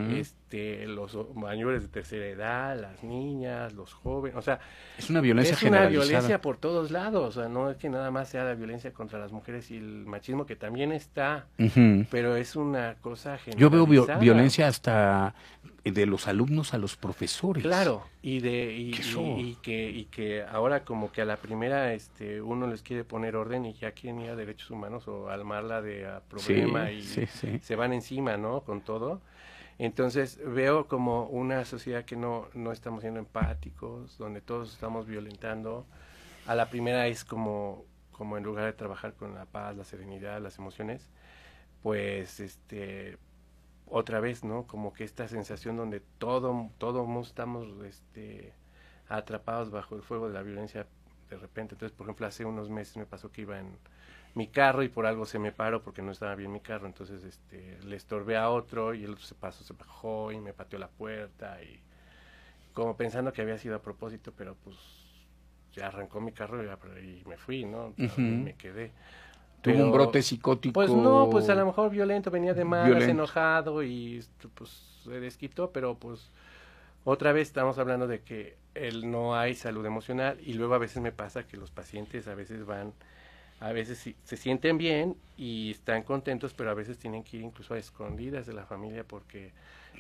este, los mayores de tercera edad, las niñas, los jóvenes, o sea, Es una violencia es una generalizada. violencia por todos lados, o sea, no es que nada más sea la violencia contra las mujeres y el machismo que también está, pero es una cosa Yo veo vio- generalizada. violencia hasta de los alumnos a los profesores. Claro, y de y, Que y- que y que ahora como que a la primera este uno les quiere poner orden y ya quieren ir a derechos humanos o almarla de a problema Sí, y sí, sí. se van encima, ¿no? Con todo. Entonces veo como una sociedad que no, no estamos siendo empáticos, donde todos estamos violentando. A la primera es como, como en lugar de trabajar con la paz, la serenidad, las emociones, pues este otra vez, ¿no? Como que esta sensación donde todo, todo mundo estamos este, atrapados bajo el fuego de la violencia de repente. Entonces, por ejemplo, hace unos meses me pasó que iba en mi carro y por algo se me paró porque no estaba bien mi carro. Entonces, este, le estorbé a otro y el otro se pasó, se bajó y me pateó la puerta y como pensando que había sido a propósito, pero pues ya arrancó mi carro y, me fui, ¿no? Y me quedé. Tuvo un brote psicótico. pues no, pues a lo mejor violento, venía de malas, enojado y esto, pues se desquitó, pero pues otra vez estamos hablando de que él no hay salud emocional y luego a veces me pasa que los pacientes a veces van, a veces sí- se sienten bien y están contentos, pero a veces tienen que ir incluso a escondidas de la familia porque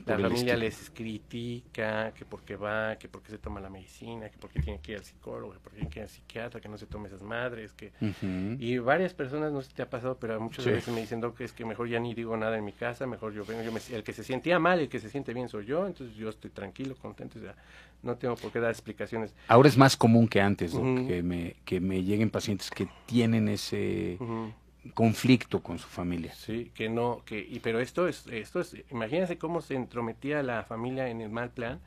la familia les critica, que porque va, que porque se toma la medicina, que porque tiene que ir al psicólogo, que porque tiene que ir al psiquiatra, que no se tome esas madres, que y varias personas, no sé si te ha pasado, pero muchas Sí. veces me dicen, Doc, es que mejor ya ni digo nada en mi casa, mejor yo vengo, yo me, el que se sentía mal, el que se siente bien soy yo, entonces yo estoy tranquilo, contento, o sea, no tengo por qué dar explicaciones. Ahora es más común que antes, Doc, Ujú. que, me, que me lleguen pacientes que tienen ese. Conflicto con su familia. Sí, que no, que, y, pero esto es, esto es, imagínense cómo se entrometía la familia en el mal plan,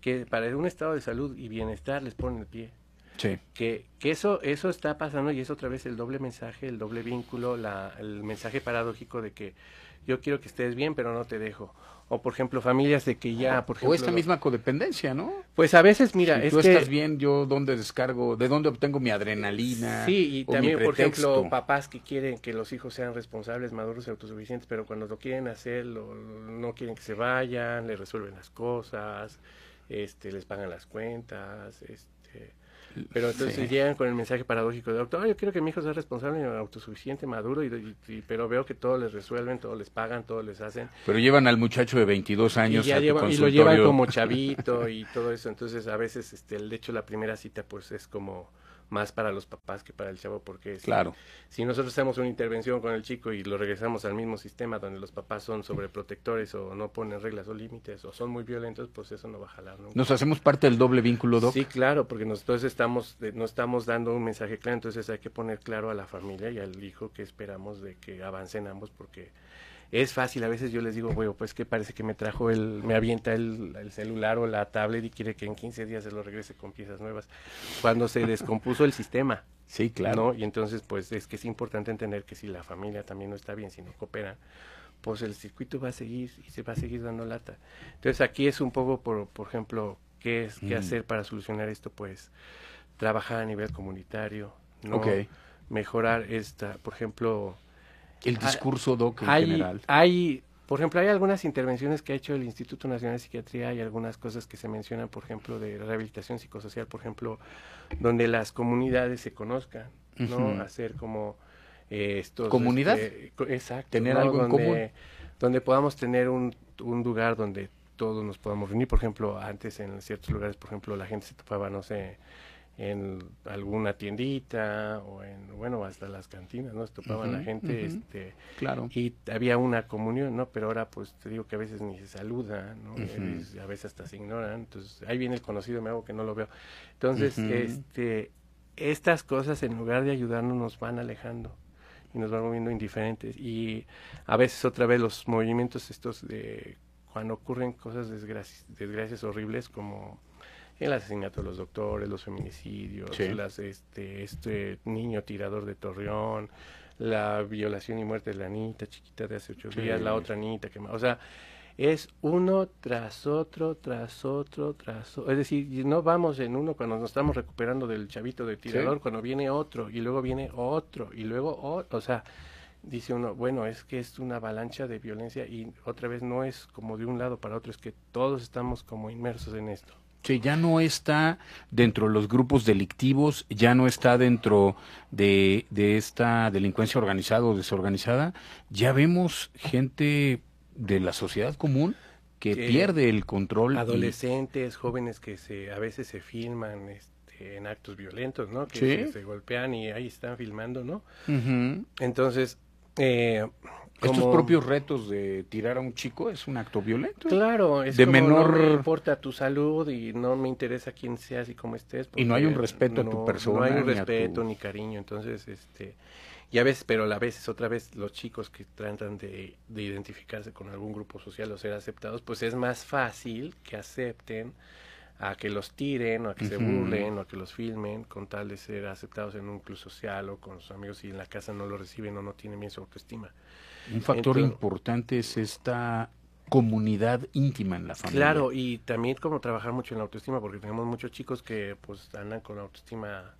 que para un estado de salud y bienestar les ponen el pie. Sí. que, que eso eso está pasando y es otra vez el doble mensaje, el doble vínculo, la, el mensaje paradójico de que yo quiero que estés bien, pero no te dejo. O por ejemplo, familias de que ya, por ejemplo, o esta misma codependencia, ¿no? pues a veces mira, si es tú que estás bien, yo dónde descargo, de dónde obtengo mi adrenalina. Sí, y o mi también, por ejemplo, papás que quieren que los hijos sean responsables, maduros y autosuficientes, pero cuando lo quieren hacer, lo- no quieren que se vayan, les resuelven las cosas, este, les pagan las cuentas, este, pero entonces Sí. llegan con el mensaje paradójico de doctor, "Ah, yo quiero que mi hijo sea responsable, autosuficiente, maduro, y, y- y- pero veo que todo les resuelven, todo les pagan, todo les hacen, Pero llevan al muchacho de 22 años y, ya a tu llevan- y lo llevan como chavito y todo eso. Entonces, a veces, este, el de hecho, la primera cita, pues es como más para los papás que para el chavo, porque si, Claro. si nosotros hacemos una intervención con el chico y lo regresamos al mismo sistema donde los papás son sobreprotectores o no ponen reglas o límites o son muy violentos, pues eso no va a jalar nunca. Nos hacemos parte del doble vínculo, Doc. Sí, claro, porque nosotros estamos, no estamos dando un mensaje claro, entonces hay que poner claro a la familia y al hijo que esperamos de que avancen ambos, porque es fácil, a veces yo les digo, bueno, pues que parece que me trajo el, me avienta el, el celular o la tablet y quiere que en 15 días se lo regrese con piezas nuevas, cuando se descompuso el sistema, Sí, claro. ¿no? Y entonces, pues es que es importante entender que si la familia también no está bien, si no coopera, pues el circuito va a seguir y se va a seguir dando lata. Entonces aquí es un poco, por, por ejemplo, qué es qué Mm. hacer para solucionar esto, pues trabajar a nivel comunitario, ¿no? Ok. mejorar esta, por ejemplo, El discurso, Doc, en hay, general. hay por ejemplo, hay algunas intervenciones que ha hecho el Instituto Nacional de Psiquiatría y algunas cosas que se mencionan, por ejemplo, de rehabilitación psicosocial, por ejemplo, donde las comunidades se conozcan, ¿no? Hacer como eh, estos... ¿Comunidad? Este, exacto. Tener algo en común. Donde podamos tener un, un lugar donde todos nos podamos reunir. Por ejemplo, antes en ciertos lugares, por ejemplo, la gente se topaba, no sé, en alguna tiendita o en bueno hasta las cantinas no se topaban la gente este claro. y había una comunión no pero ahora pues te digo que a veces ni se saluda no a veces hasta se ignoran. Entonces ahí viene el conocido me hago que no lo veo. Entonces este estas cosas en lugar de ayudarnos nos van alejando y nos van moviendo indiferentes. Y a veces otra vez los movimientos estos de cuando ocurren cosas desgracias, desgracias horribles como el asesinato de los doctores, los feminicidios, las, este, este niño tirador de Torreón, la violación y muerte de la niñita chiquita de hace ocho días, la otra niñita que... O sea, es uno tras otro, tras otro, tras otro. Es decir, no vamos en uno cuando nos estamos recuperando del chavito de tirador, cuando viene otro, y luego viene otro, y luego otro. O sea, dice uno, bueno, es que es una avalancha de violencia y otra vez no es como de un lado para otro, es que todos estamos como inmersos en esto. Sí, ya no está dentro de los grupos delictivos, ya no está dentro de, de esta delincuencia organizada o desorganizada. Ya vemos gente de la sociedad común que, pierde el control. Adolescentes, jóvenes que se a veces se filman este, en actos violentos, ¿no? Que se, golpean y ahí están filmando, ¿no? Entonces, eh, estos propios retos de tirar a un chico es un acto violento. Claro, es de como menor. No me importa tu salud y no me interesa quién seas y cómo estés. Y no hay un respeto a tu persona. No hay un respeto ni, cariño. Entonces, este. Y a veces, pero a veces, otra vez, los chicos que tratan de, de identificarse con algún grupo social o ser aceptados, pues es más fácil que acepten a que los tiren o a que se burlen o a que los filmen con tal de ser aceptados en un club social o con sus amigos y en la casa no lo reciben o no tienen bien su autoestima. Un factor importante es esta comunidad íntima en la familia. Claro, y también como trabajar mucho en la autoestima, porque tenemos muchos chicos que pues andan con autoestima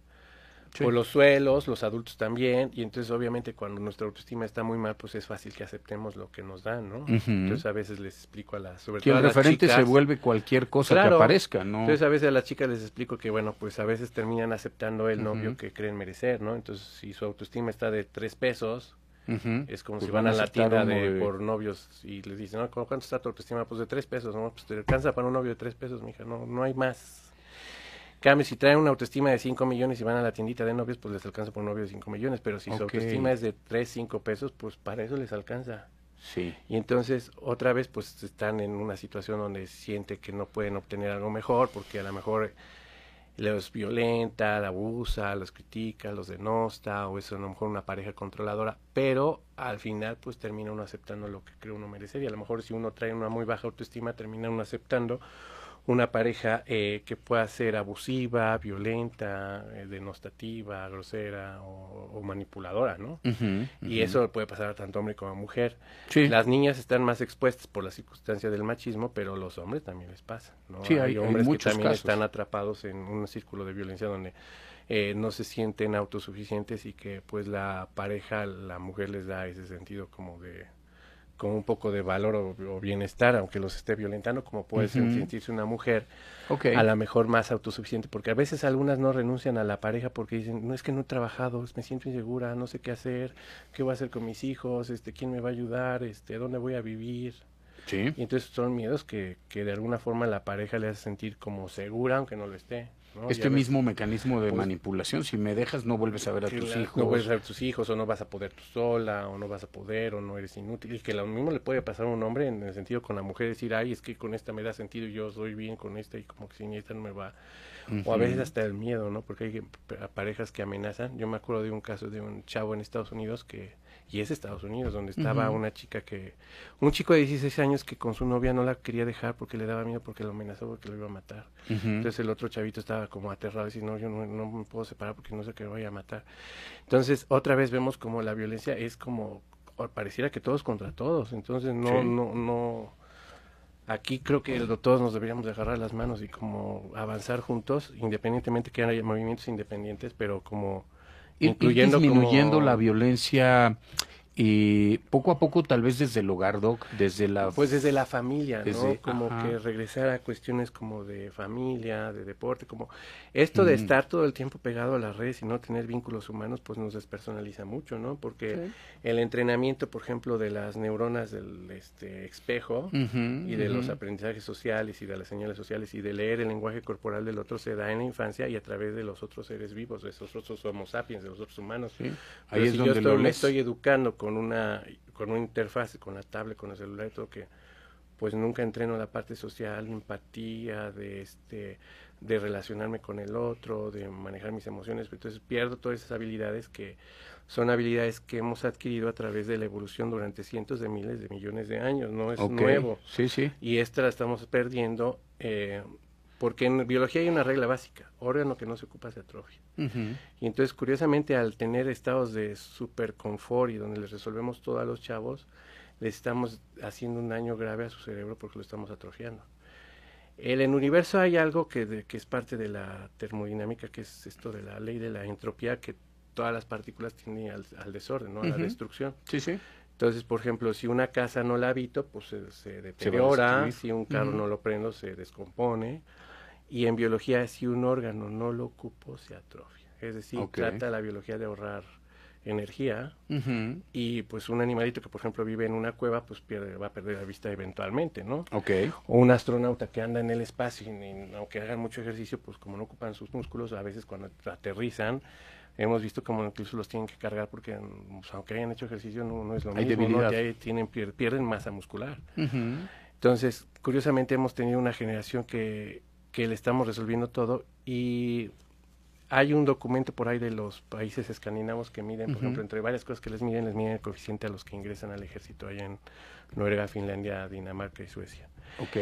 por los suelos, los adultos también, y entonces obviamente cuando nuestra autoestima está muy mal, pues es fácil que aceptemos lo que nos dan, ¿no? Entonces a veces les explico a las, sobre que el referente se vuelve cualquier cosa que aparezca, ¿no? Entonces a veces a las chicas les explico que, bueno, pues a veces terminan aceptando el novio que creen merecer, ¿no? Entonces si su autoestima está de tres pesos, es como pues si van, a la tienda de, por novios y les dicen, no, ¿cuánto está tu autoestima? Pues de tres pesos, ¿no? Pues te alcanza para un novio de tres pesos, mija, no, no hay más. Cambio, si traen una autoestima de cinco millones y van a la tiendita de novios, pues les alcanza por un novio de cinco millones, pero si su autoestima es de tres, cinco pesos, pues para eso les alcanza. Sí. Y entonces, otra vez, pues están en una situación donde siente que no pueden obtener algo mejor, porque a lo mejor los violenta, abusa, los critica, los denosta, o es a lo mejor una pareja controladora, pero al final pues termina uno aceptando lo que cree uno merecer y a lo mejor si uno trae una muy baja autoestima termina uno aceptando una pareja eh, que pueda ser abusiva, violenta, eh, denostativa, grosera o, manipuladora, ¿no? Y eso puede pasar a tanto hombre como a mujer. Las niñas están más expuestas por la circunstancia del machismo, pero los hombres también les pasa, ¿no? hay, hombres que también están atrapados en un círculo de violencia donde eh, no se sienten autosuficientes y que pues la pareja, la mujer les da ese sentido como de con un poco de valor o, bienestar, aunque los esté violentando, como puede sentirse una mujer, a la mejor más autosuficiente, porque a veces algunas no renuncian a la pareja porque dicen, no es que no he trabajado, me siento insegura, no sé qué hacer, qué voy a hacer con mis hijos, este, quién me va a ayudar, este, dónde voy a vivir. Sí. Y entonces son miedos que, que de alguna forma la pareja le hace sentir como segura, aunque no lo esté. Este mismo mecanismo de pues, manipulación, si me dejas no vuelves a ver a tus hijos. No vuelves a ver a tus hijos, o no vas a poder tú sola, o no vas a poder, o no eres inútil. Y que lo mismo le puede pasar a un hombre en el sentido con la mujer, decir, ay, es que con esta me da sentido, y yo soy bien con esta, y como que sin esta no me va. O a veces hasta el miedo, ¿no? Porque hay parejas que amenazan. Yo me acuerdo de un caso de un chavo en Estados Unidos que y es Estados Unidos, donde estaba una chica que, un chico de 16 años que con su novia no la quería dejar porque le daba miedo, porque lo amenazó, porque lo iba a matar. Entonces el otro chavito estaba como aterrado, y no, yo no, me puedo separar porque no sé que voy a matar. Entonces otra vez vemos como la violencia es como, pareciera que todos contra todos, entonces no, no, no, aquí creo que todos nos deberíamos de agarrar las manos y como avanzar juntos, independientemente que haya movimientos independientes, pero como incluyendo disminuyendo la violencia Y poco a poco, tal vez desde el hogar, Doc, desde la... Pues desde la familia, Desde- ¿no? Como ajá. que regresar a cuestiones como de familia, de deporte, como esto de estar todo el tiempo pegado a las redes y no tener vínculos humanos, pues nos despersonaliza mucho, ¿no? Porque el entrenamiento, por ejemplo, de las neuronas del este, espejo y de los aprendizajes sociales y de las señales sociales y de leer el lenguaje corporal del otro se da en la infancia y a través de los otros seres vivos, de esos otros homo sapiens, de los otros humanos. Sí. Pero Ahí es si donde yo estoy, lo me lees. estoy educando con una con una interfaz, con la tablet, con el celular y todo que pues nunca entreno la parte social, empatía, de este de relacionarme con el otro, de manejar mis emociones, entonces pierdo todas esas habilidades que son habilidades que hemos adquirido a través de la evolución durante cientos de miles de millones de años, no es nuevo. Sí, sí. Y esta la estamos perdiendo eh, porque en biología hay una regla básica, órgano que no se ocupa se atrofia. Y entonces, curiosamente, al tener estados de super confort y donde les resolvemos todo a los chavos, les estamos haciendo un daño grave a su cerebro porque lo estamos atrofiando. En el universo hay algo que, de- que es parte de la termodinámica, que es esto de la ley de la entropía, que todas las partículas tienden al, al desorden, ¿no? a la destrucción. Sí, sí. Entonces, por ejemplo, si una casa no la habito, pues se, se deteriora, si un carro no lo prendo, se descompone. Y en biología, si un órgano no lo ocupo, se atrofia. Es decir, trata la biología de ahorrar energía y pues un animalito que por ejemplo vive en una cueva pues pierde, va a perder la vista eventualmente, ¿no? Ok. O un astronauta que anda en el espacio y, y aunque hagan mucho ejercicio pues como no ocupan sus músculos a veces cuando aterrizan hemos visto como incluso los tienen que cargar porque pues, aunque hayan hecho ejercicio no, no es lo Hay mismo, ¿no? ahí tienen, pier- pierden masa muscular. Entonces, curiosamente hemos tenido una generación que, que le estamos resolviendo todo y hay un documento por ahí de los países escandinavos que miden, por ejemplo, entre varias cosas que les miden, les miden el coeficiente a los que ingresan al ejército allá en Noruega, Finlandia, Dinamarca y Suecia. Ok.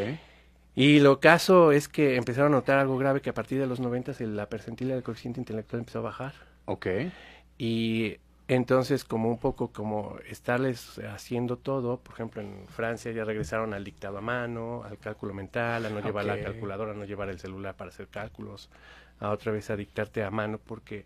Y lo caso es que empezaron a notar algo grave que a partir de los 90 la percentila del coeficiente intelectual empezó a bajar. Ok. Y entonces, como un poco como estarles haciendo todo, por ejemplo, en Francia ya regresaron al dictado a mano, al cálculo mental, a no llevar la calculadora, a no llevar el celular para hacer cálculos, a otra vez a dictarte a mano, porque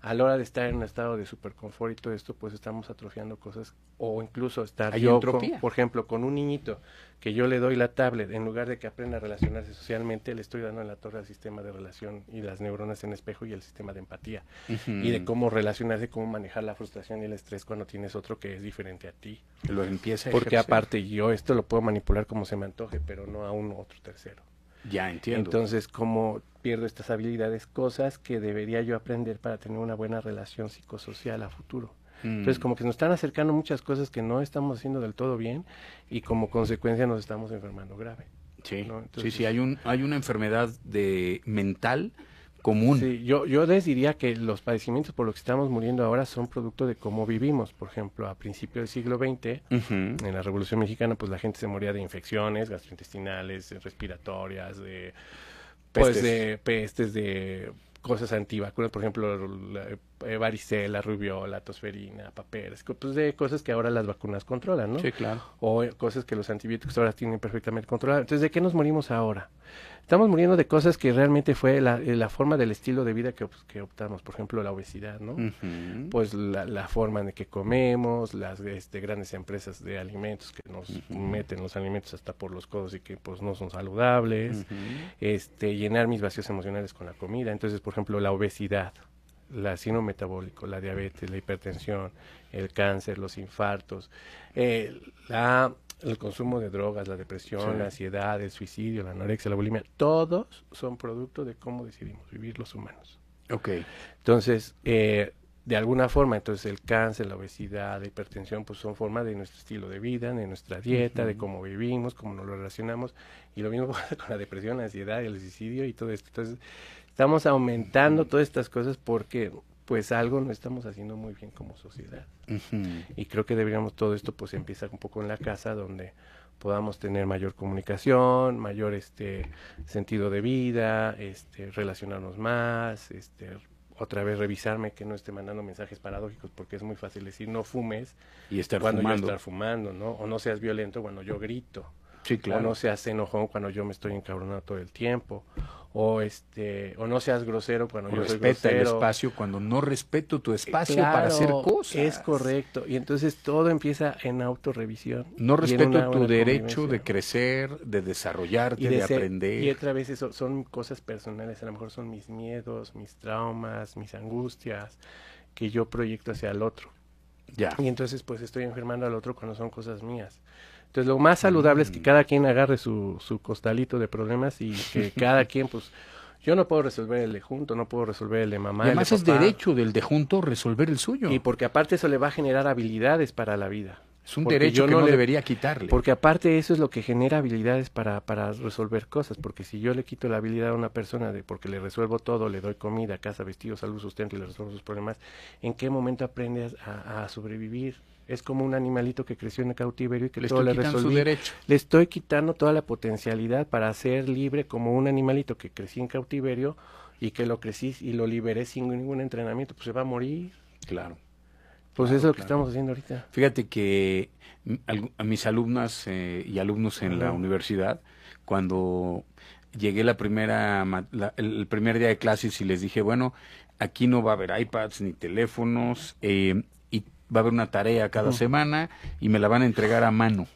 a la hora de estar en un estado de super confort y todo esto, pues estamos atrofiando cosas, o incluso estar Hay yo, con- por ejemplo, con un niñito que yo le doy la tablet, en lugar de que aprenda a relacionarse socialmente, le estoy dando en la torre al sistema de relación y las neuronas en espejo y el sistema de empatía y de cómo relacionarse, cómo manejar la frustración y el estrés cuando tienes otro que es diferente a ti. Lo empieza a Porque ejercer. aparte yo esto lo puedo manipular como se me antoje, pero no a un otro tercero. Ya entiendo. Entonces, ¿cómo pierdo estas habilidades? Cosas que debería yo aprender para tener una buena relación psicosocial a futuro. Mm. Entonces, como que nos están acercando muchas cosas que no estamos haciendo del todo bien y como consecuencia nos estamos enfermando grave. Sí, ¿no? sí, sí, hay, un, hay una enfermedad de mental común. Sí, yo, yo les diría que los padecimientos por los que estamos muriendo ahora son producto de cómo vivimos. Por ejemplo, a principios del siglo XX, en la Revolución Mexicana, pues la gente se moría de infecciones gastrointestinales, respiratorias, de pues Pestes. de pestes, de cosas antivacunas, por ejemplo, la, eh, varicela, rubiola, tosferina, papeles, pues de cosas que ahora las vacunas controlan, ¿no? Sí, claro. o eh, cosas que los antibióticos ahora tienen perfectamente controladas. Entonces, ¿de qué nos morimos ahora? Estamos muriendo de cosas que realmente fue la, eh, la forma del estilo de vida que, que optamos, por ejemplo, la obesidad, ¿no? Pues la, la forma en que comemos, las este, grandes empresas de alimentos que nos meten los alimentos hasta por los codos y que pues no son saludables, este, llenar mis vacíos emocionales con la comida. Entonces, por ejemplo, la obesidad, la síndrome metabólico, la diabetes, la hipertensión, el cáncer, los infartos, eh, la, el consumo de drogas, la depresión, Sí. la ansiedad, el suicidio, la anorexia, la bulimia, todos son producto de cómo decidimos vivir los humanos. Ok. Entonces, eh, de alguna forma, entonces el cáncer, la obesidad, la hipertensión, pues son forma de nuestro estilo de vida, de nuestra dieta, de cómo vivimos, cómo nos lo relacionamos, y lo mismo pasa con la depresión, la ansiedad, el suicidio y todo esto. Entonces, estamos aumentando todas estas cosas porque pues algo no estamos haciendo muy bien como sociedad. Y creo que deberíamos todo esto pues empieza un poco en la casa donde podamos tener mayor comunicación, mayor este sentido de vida, este relacionarnos más, este otra vez revisarme que no esté mandando mensajes paradójicos porque es muy fácil decir no fumes Y estar cuando fumando. yo estar fumando, ¿no? O no seas violento cuando yo grito. Sí, O claro. no seas enojón cuando yo me estoy encabronando todo el tiempo. o este o no seas grosero cuando yo soy Respeta el grosero. espacio cuando no respeto tu espacio Claro, para hacer cosas. Es correcto. Y entonces todo empieza en autorrevisión. No respeto una tu derecho de crecer, de desarrollarte, y de, de ser- aprender. Y otra vez eso son cosas personales, a lo mejor son mis miedos, mis traumas, mis angustias que yo proyecto hacia el otro. Ya. Y entonces pues estoy enfermando al otro cuando son cosas mías. Entonces lo más saludable Mm. es que cada quien agarre su, su costalito de problemas y que cada quien pues yo no puedo resolver el de junto, no puedo resolver el de mamá. Y el de además es derecho del de junto resolver el suyo. Y porque aparte eso le va a generar habilidades para la vida. es un porque derecho yo que no le- debería quitarle. Porque aparte eso es lo que genera habilidades para, para resolver cosas, porque si yo le quito la habilidad a una persona de porque le resuelvo todo, le doy comida, casa, vestido, salud, sustento y le resuelvo sus problemas, ¿en qué momento aprendes a, a sobrevivir? Es como un animalito que creció en el cautiverio y que le todo estoy le quitando su derecho. Le estoy quitando toda la potencialidad para ser libre como un animalito que crecí en cautiverio y que lo crecí y lo liberé sin ningún entrenamiento, pues se va a morir. Claro. Pues Claro, eso es lo que estamos haciendo ahorita. Fíjate que mm, a mis alumnas eh, y alumnos en la universidad, cuando llegué la primera, la- el primer día de clases y les dije, bueno, aquí no va a haber iPads ni teléfonos eh, va a haber una tarea cada semana y me la van a entregar a mano.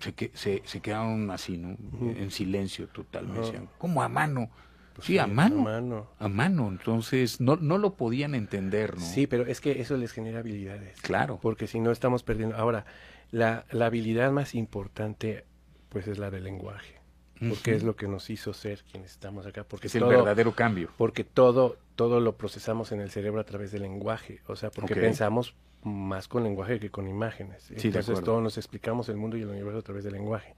Se, que, se, se quedaron así, ¿no? En silencio total. Me decían, ¿cómo a mano? Pues sí, a mano. mano. A mano. Entonces, no, no lo podían entender, ¿no? Sí, pero es que eso les genera habilidades. Claro. Porque si no estamos perdiendo. Ahora, la, la habilidad más importante, pues es la del lenguaje. Porque es lo que nos hizo ser quienes estamos acá. Porque es el verdadero cambio. porque todo, todo lo procesamos en el cerebro a través del lenguaje. O sea, porque pensamos más con lenguaje que con imágenes. Entonces todos nos explicamos el mundo y el universo a través del lenguaje.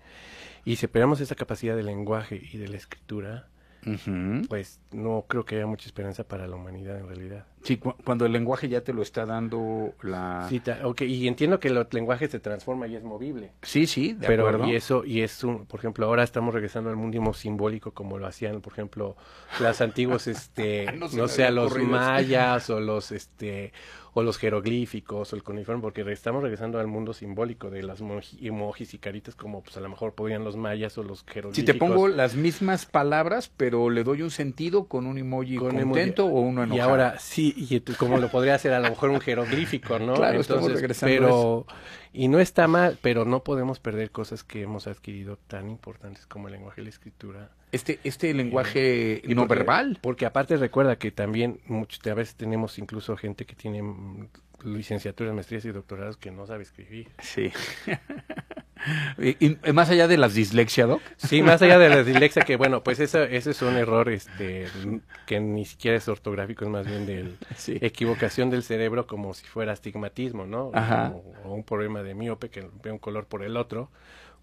Y si perdemos esa capacidad del lenguaje y de la escritura, Pues no creo que haya mucha esperanza para la humanidad en realidad. Sí, cu- cuando el lenguaje ya te lo está dando la... Sí, ta- ok, y entiendo que el lenguaje se transforma y es movible. sí, sí, de pero acuerdo. y eso y es un por ejemplo ahora estamos regresando al mundo simbólico como lo hacían por ejemplo las antiguos este No no, sé los mayas o los este o los jeroglíficos o el cuneiforme porque estamos regresando al mundo simbólico de las moji- emojis y caritas como pues a lo mejor podían los mayas o los Si jeroglíficos te pongo las mismas palabras, pero le doy un sentido con un emoji Con emoji. contento o uno y enojado. ahora sí y como lo podría hacer a lo mejor un jeroglífico no Claro, estamos regresando a pero y no está mal pero no podemos perder cosas que hemos adquirido tan importantes como el lenguaje y la escritura Este, este lenguaje Y no porque- verbal. Porque aparte recuerda que también muchos, a veces tenemos incluso gente que tiene licenciaturas, maestrías y doctorados que no sabe escribir. Sí. y, y más allá de las dislexia, Doc. Sí, más allá de la dislexia, que bueno, pues eso, ese es un error este, que ni siquiera es ortográfico, es más bien de Sí. equivocación del cerebro como si fuera astigmatismo, ¿no? Ajá. O, o un problema de miope que ve un color por el otro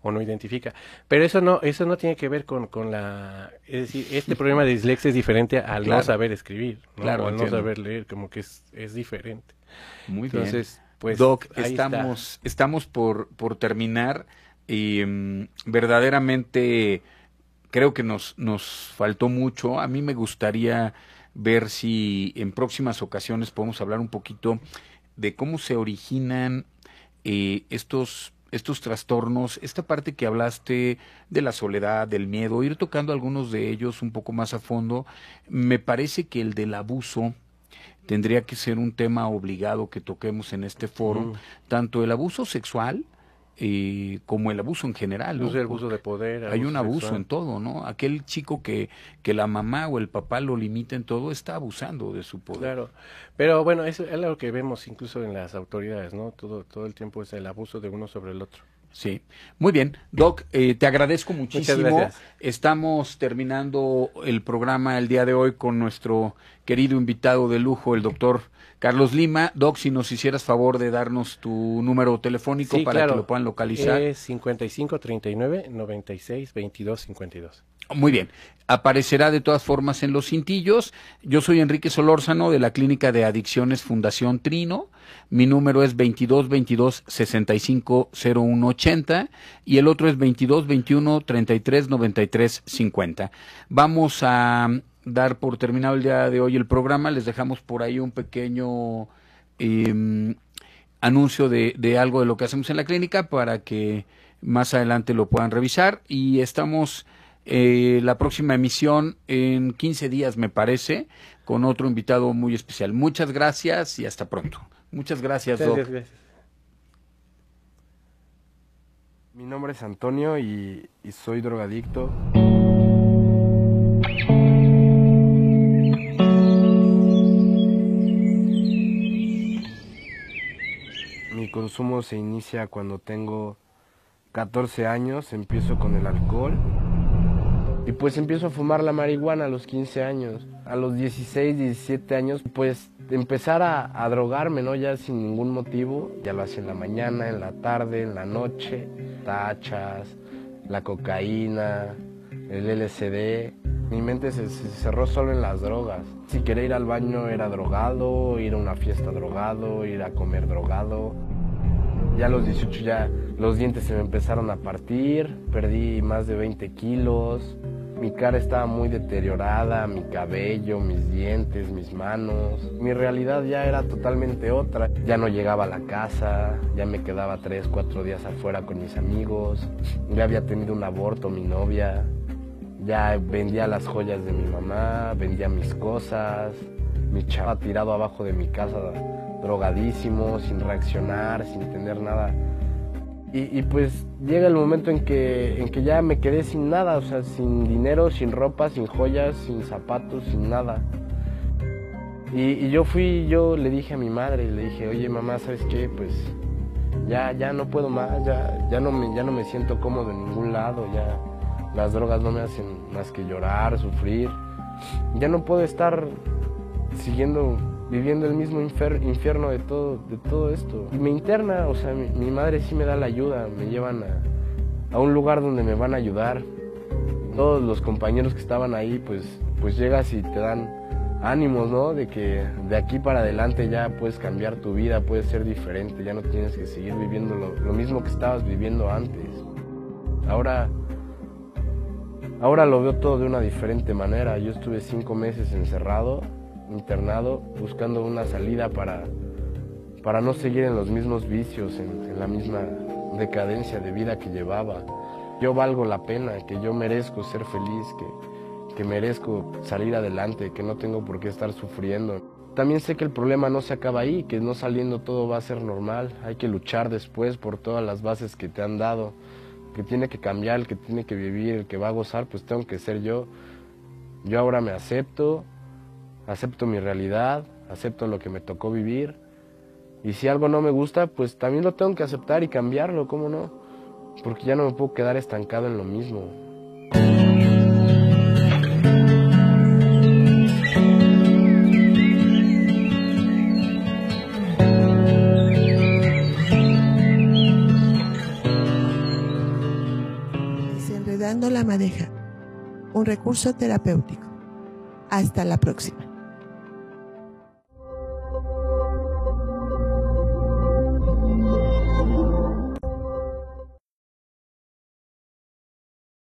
o no identifica. Pero eso no, eso no tiene que ver con, con la... Es decir, este problema de dislexia es diferente al Claro. no saber escribir, ¿no? Claro, o al no saber leer, como que es, es diferente. Muy bien. Pues... Doc, está. estamos, estamos por, por terminar y mm, verdaderamente creo que nos, nos faltó mucho. A mí me gustaría ver si en próximas ocasiones podemos hablar un poquito de cómo se originan eh, estos estos trastornos, esta parte que hablaste de la soledad, del miedo, ir tocando algunos de ellos un poco más a fondo, me parece que el del abuso tendría que ser un tema obligado que toquemos en este foro, Mm. tanto el abuso sexual eh, como el abuso en general. ¿no? Incluso el abuso de poder. Hay un abuso sexual. en todo, ¿no? Aquel chico que, que la mamá o el papá lo limita en todo está abusando de su poder. Claro, pero bueno, eso es algo que vemos incluso en las autoridades, ¿no? Todo, todo el tiempo es el abuso de uno sobre el otro. Sí, muy bien. Doc, eh, te agradezco muchísimo. Estamos terminando el programa el día de hoy con nuestro querido invitado de lujo, el doctor Carlos Lima. Doc, si nos hicieras favor de darnos tu número telefónico Sí, para claro. que lo puedan localizar. Es 55 39 96 22 52. Muy bien. Aparecerá de todas formas en los cintillos. Yo soy Enrique Solórzano de la Clínica de Adicciones Fundación Trino. Mi número es 22 22 65 01 80 y el otro es 22 21 33 93 50. Vamos a dar por terminado el día de hoy el programa. Les dejamos por ahí un pequeño em, anuncio de, de algo de lo que hacemos en la clínica para que más adelante lo puedan revisar y estamos eh, la próxima emisión en 15 días, me parece, con otro invitado muy especial. Muchas gracias y hasta pronto. Muchas gracias, Doc. Gracias. Mi nombre es Antonio y, y soy drogadicto. Consumo se inicia cuando tengo 14 años, empiezo con el alcohol y pues empiezo a fumar la marihuana a los 15 años. A los 16, 17 años, pues empezar a, drogarme, ¿no? Ya sin ningún motivo. Ya lo hacía en la mañana, en la tarde, en la noche. Tachas, la cocaína, el LSD. Mi mente se, se cerró solo en las drogas. Si quería ir al baño era drogado, ir a una fiesta drogado, ir a comer drogado. Ya a los 18 ya los dientes se me empezaron a partir, perdí más de 20 kilos, mi cara estaba muy deteriorada, mi cabello, mis dientes, mis manos. Mi realidad ya era totalmente otra. Ya no llegaba a la casa, ya me quedaba 3, 4 días afuera con mis amigos, ya había tenido un aborto mi novia, ya vendía las joyas de mi mamá, vendía mis cosas, mi chava tirado abajo de mi casa drogadísimo, sin reaccionar, sin tener nada. Y, pues llega el momento en que, en que ya me quedé sin nada, o sea, sin dinero, sin ropa, sin joyas, sin zapatos, sin nada. Y, y yo fui, yo le dije a mi madre, le dije, oye mamá, ¿sabes qué? Pues ya, ya no puedo más, ya, ya, no me, ya no me siento cómodo en ningún lado, ya las drogas no me hacen más que llorar, sufrir. Ya no puedo estar siguiendo viviendo el mismo infierno de todo, de todo esto. Y me interna, o sea, mi, mi madre sí me da la ayuda, me llevan a, a, un lugar donde me van a ayudar. Todos los compañeros que estaban ahí, pues, pues llegas y te dan ánimos, ¿no? De que de aquí para adelante ya puedes cambiar tu vida, puedes ser diferente, ya no tienes que seguir viviendo lo, lo mismo que estabas viviendo antes. Ahora, ahora lo veo todo de una diferente manera. Yo estuve cinco meses encerrado internado buscando una salida para, para no seguir en los mismos vicios, en, la misma decadencia de vida que llevaba. Yo valgo la pena, que yo merezco ser feliz, que, que merezco salir adelante, que no tengo por qué estar sufriendo. También sé que el problema no se acaba ahí, que no saliendo todo va a ser normal, hay que luchar después por todas las bases que te han dado, que tiene que cambiar, el que tiene que vivir, el que va a gozar, pues tengo que ser yo. Yo ahora me acepto, acepto mi realidad, acepto lo que me tocó vivir. Y si algo no me gusta, pues también lo tengo que aceptar y cambiarlo, ¿cómo no? Porque ya no me puedo quedar estancado en lo mismo. Desenredando la madeja, un recurso terapéutico. Hasta la próxima.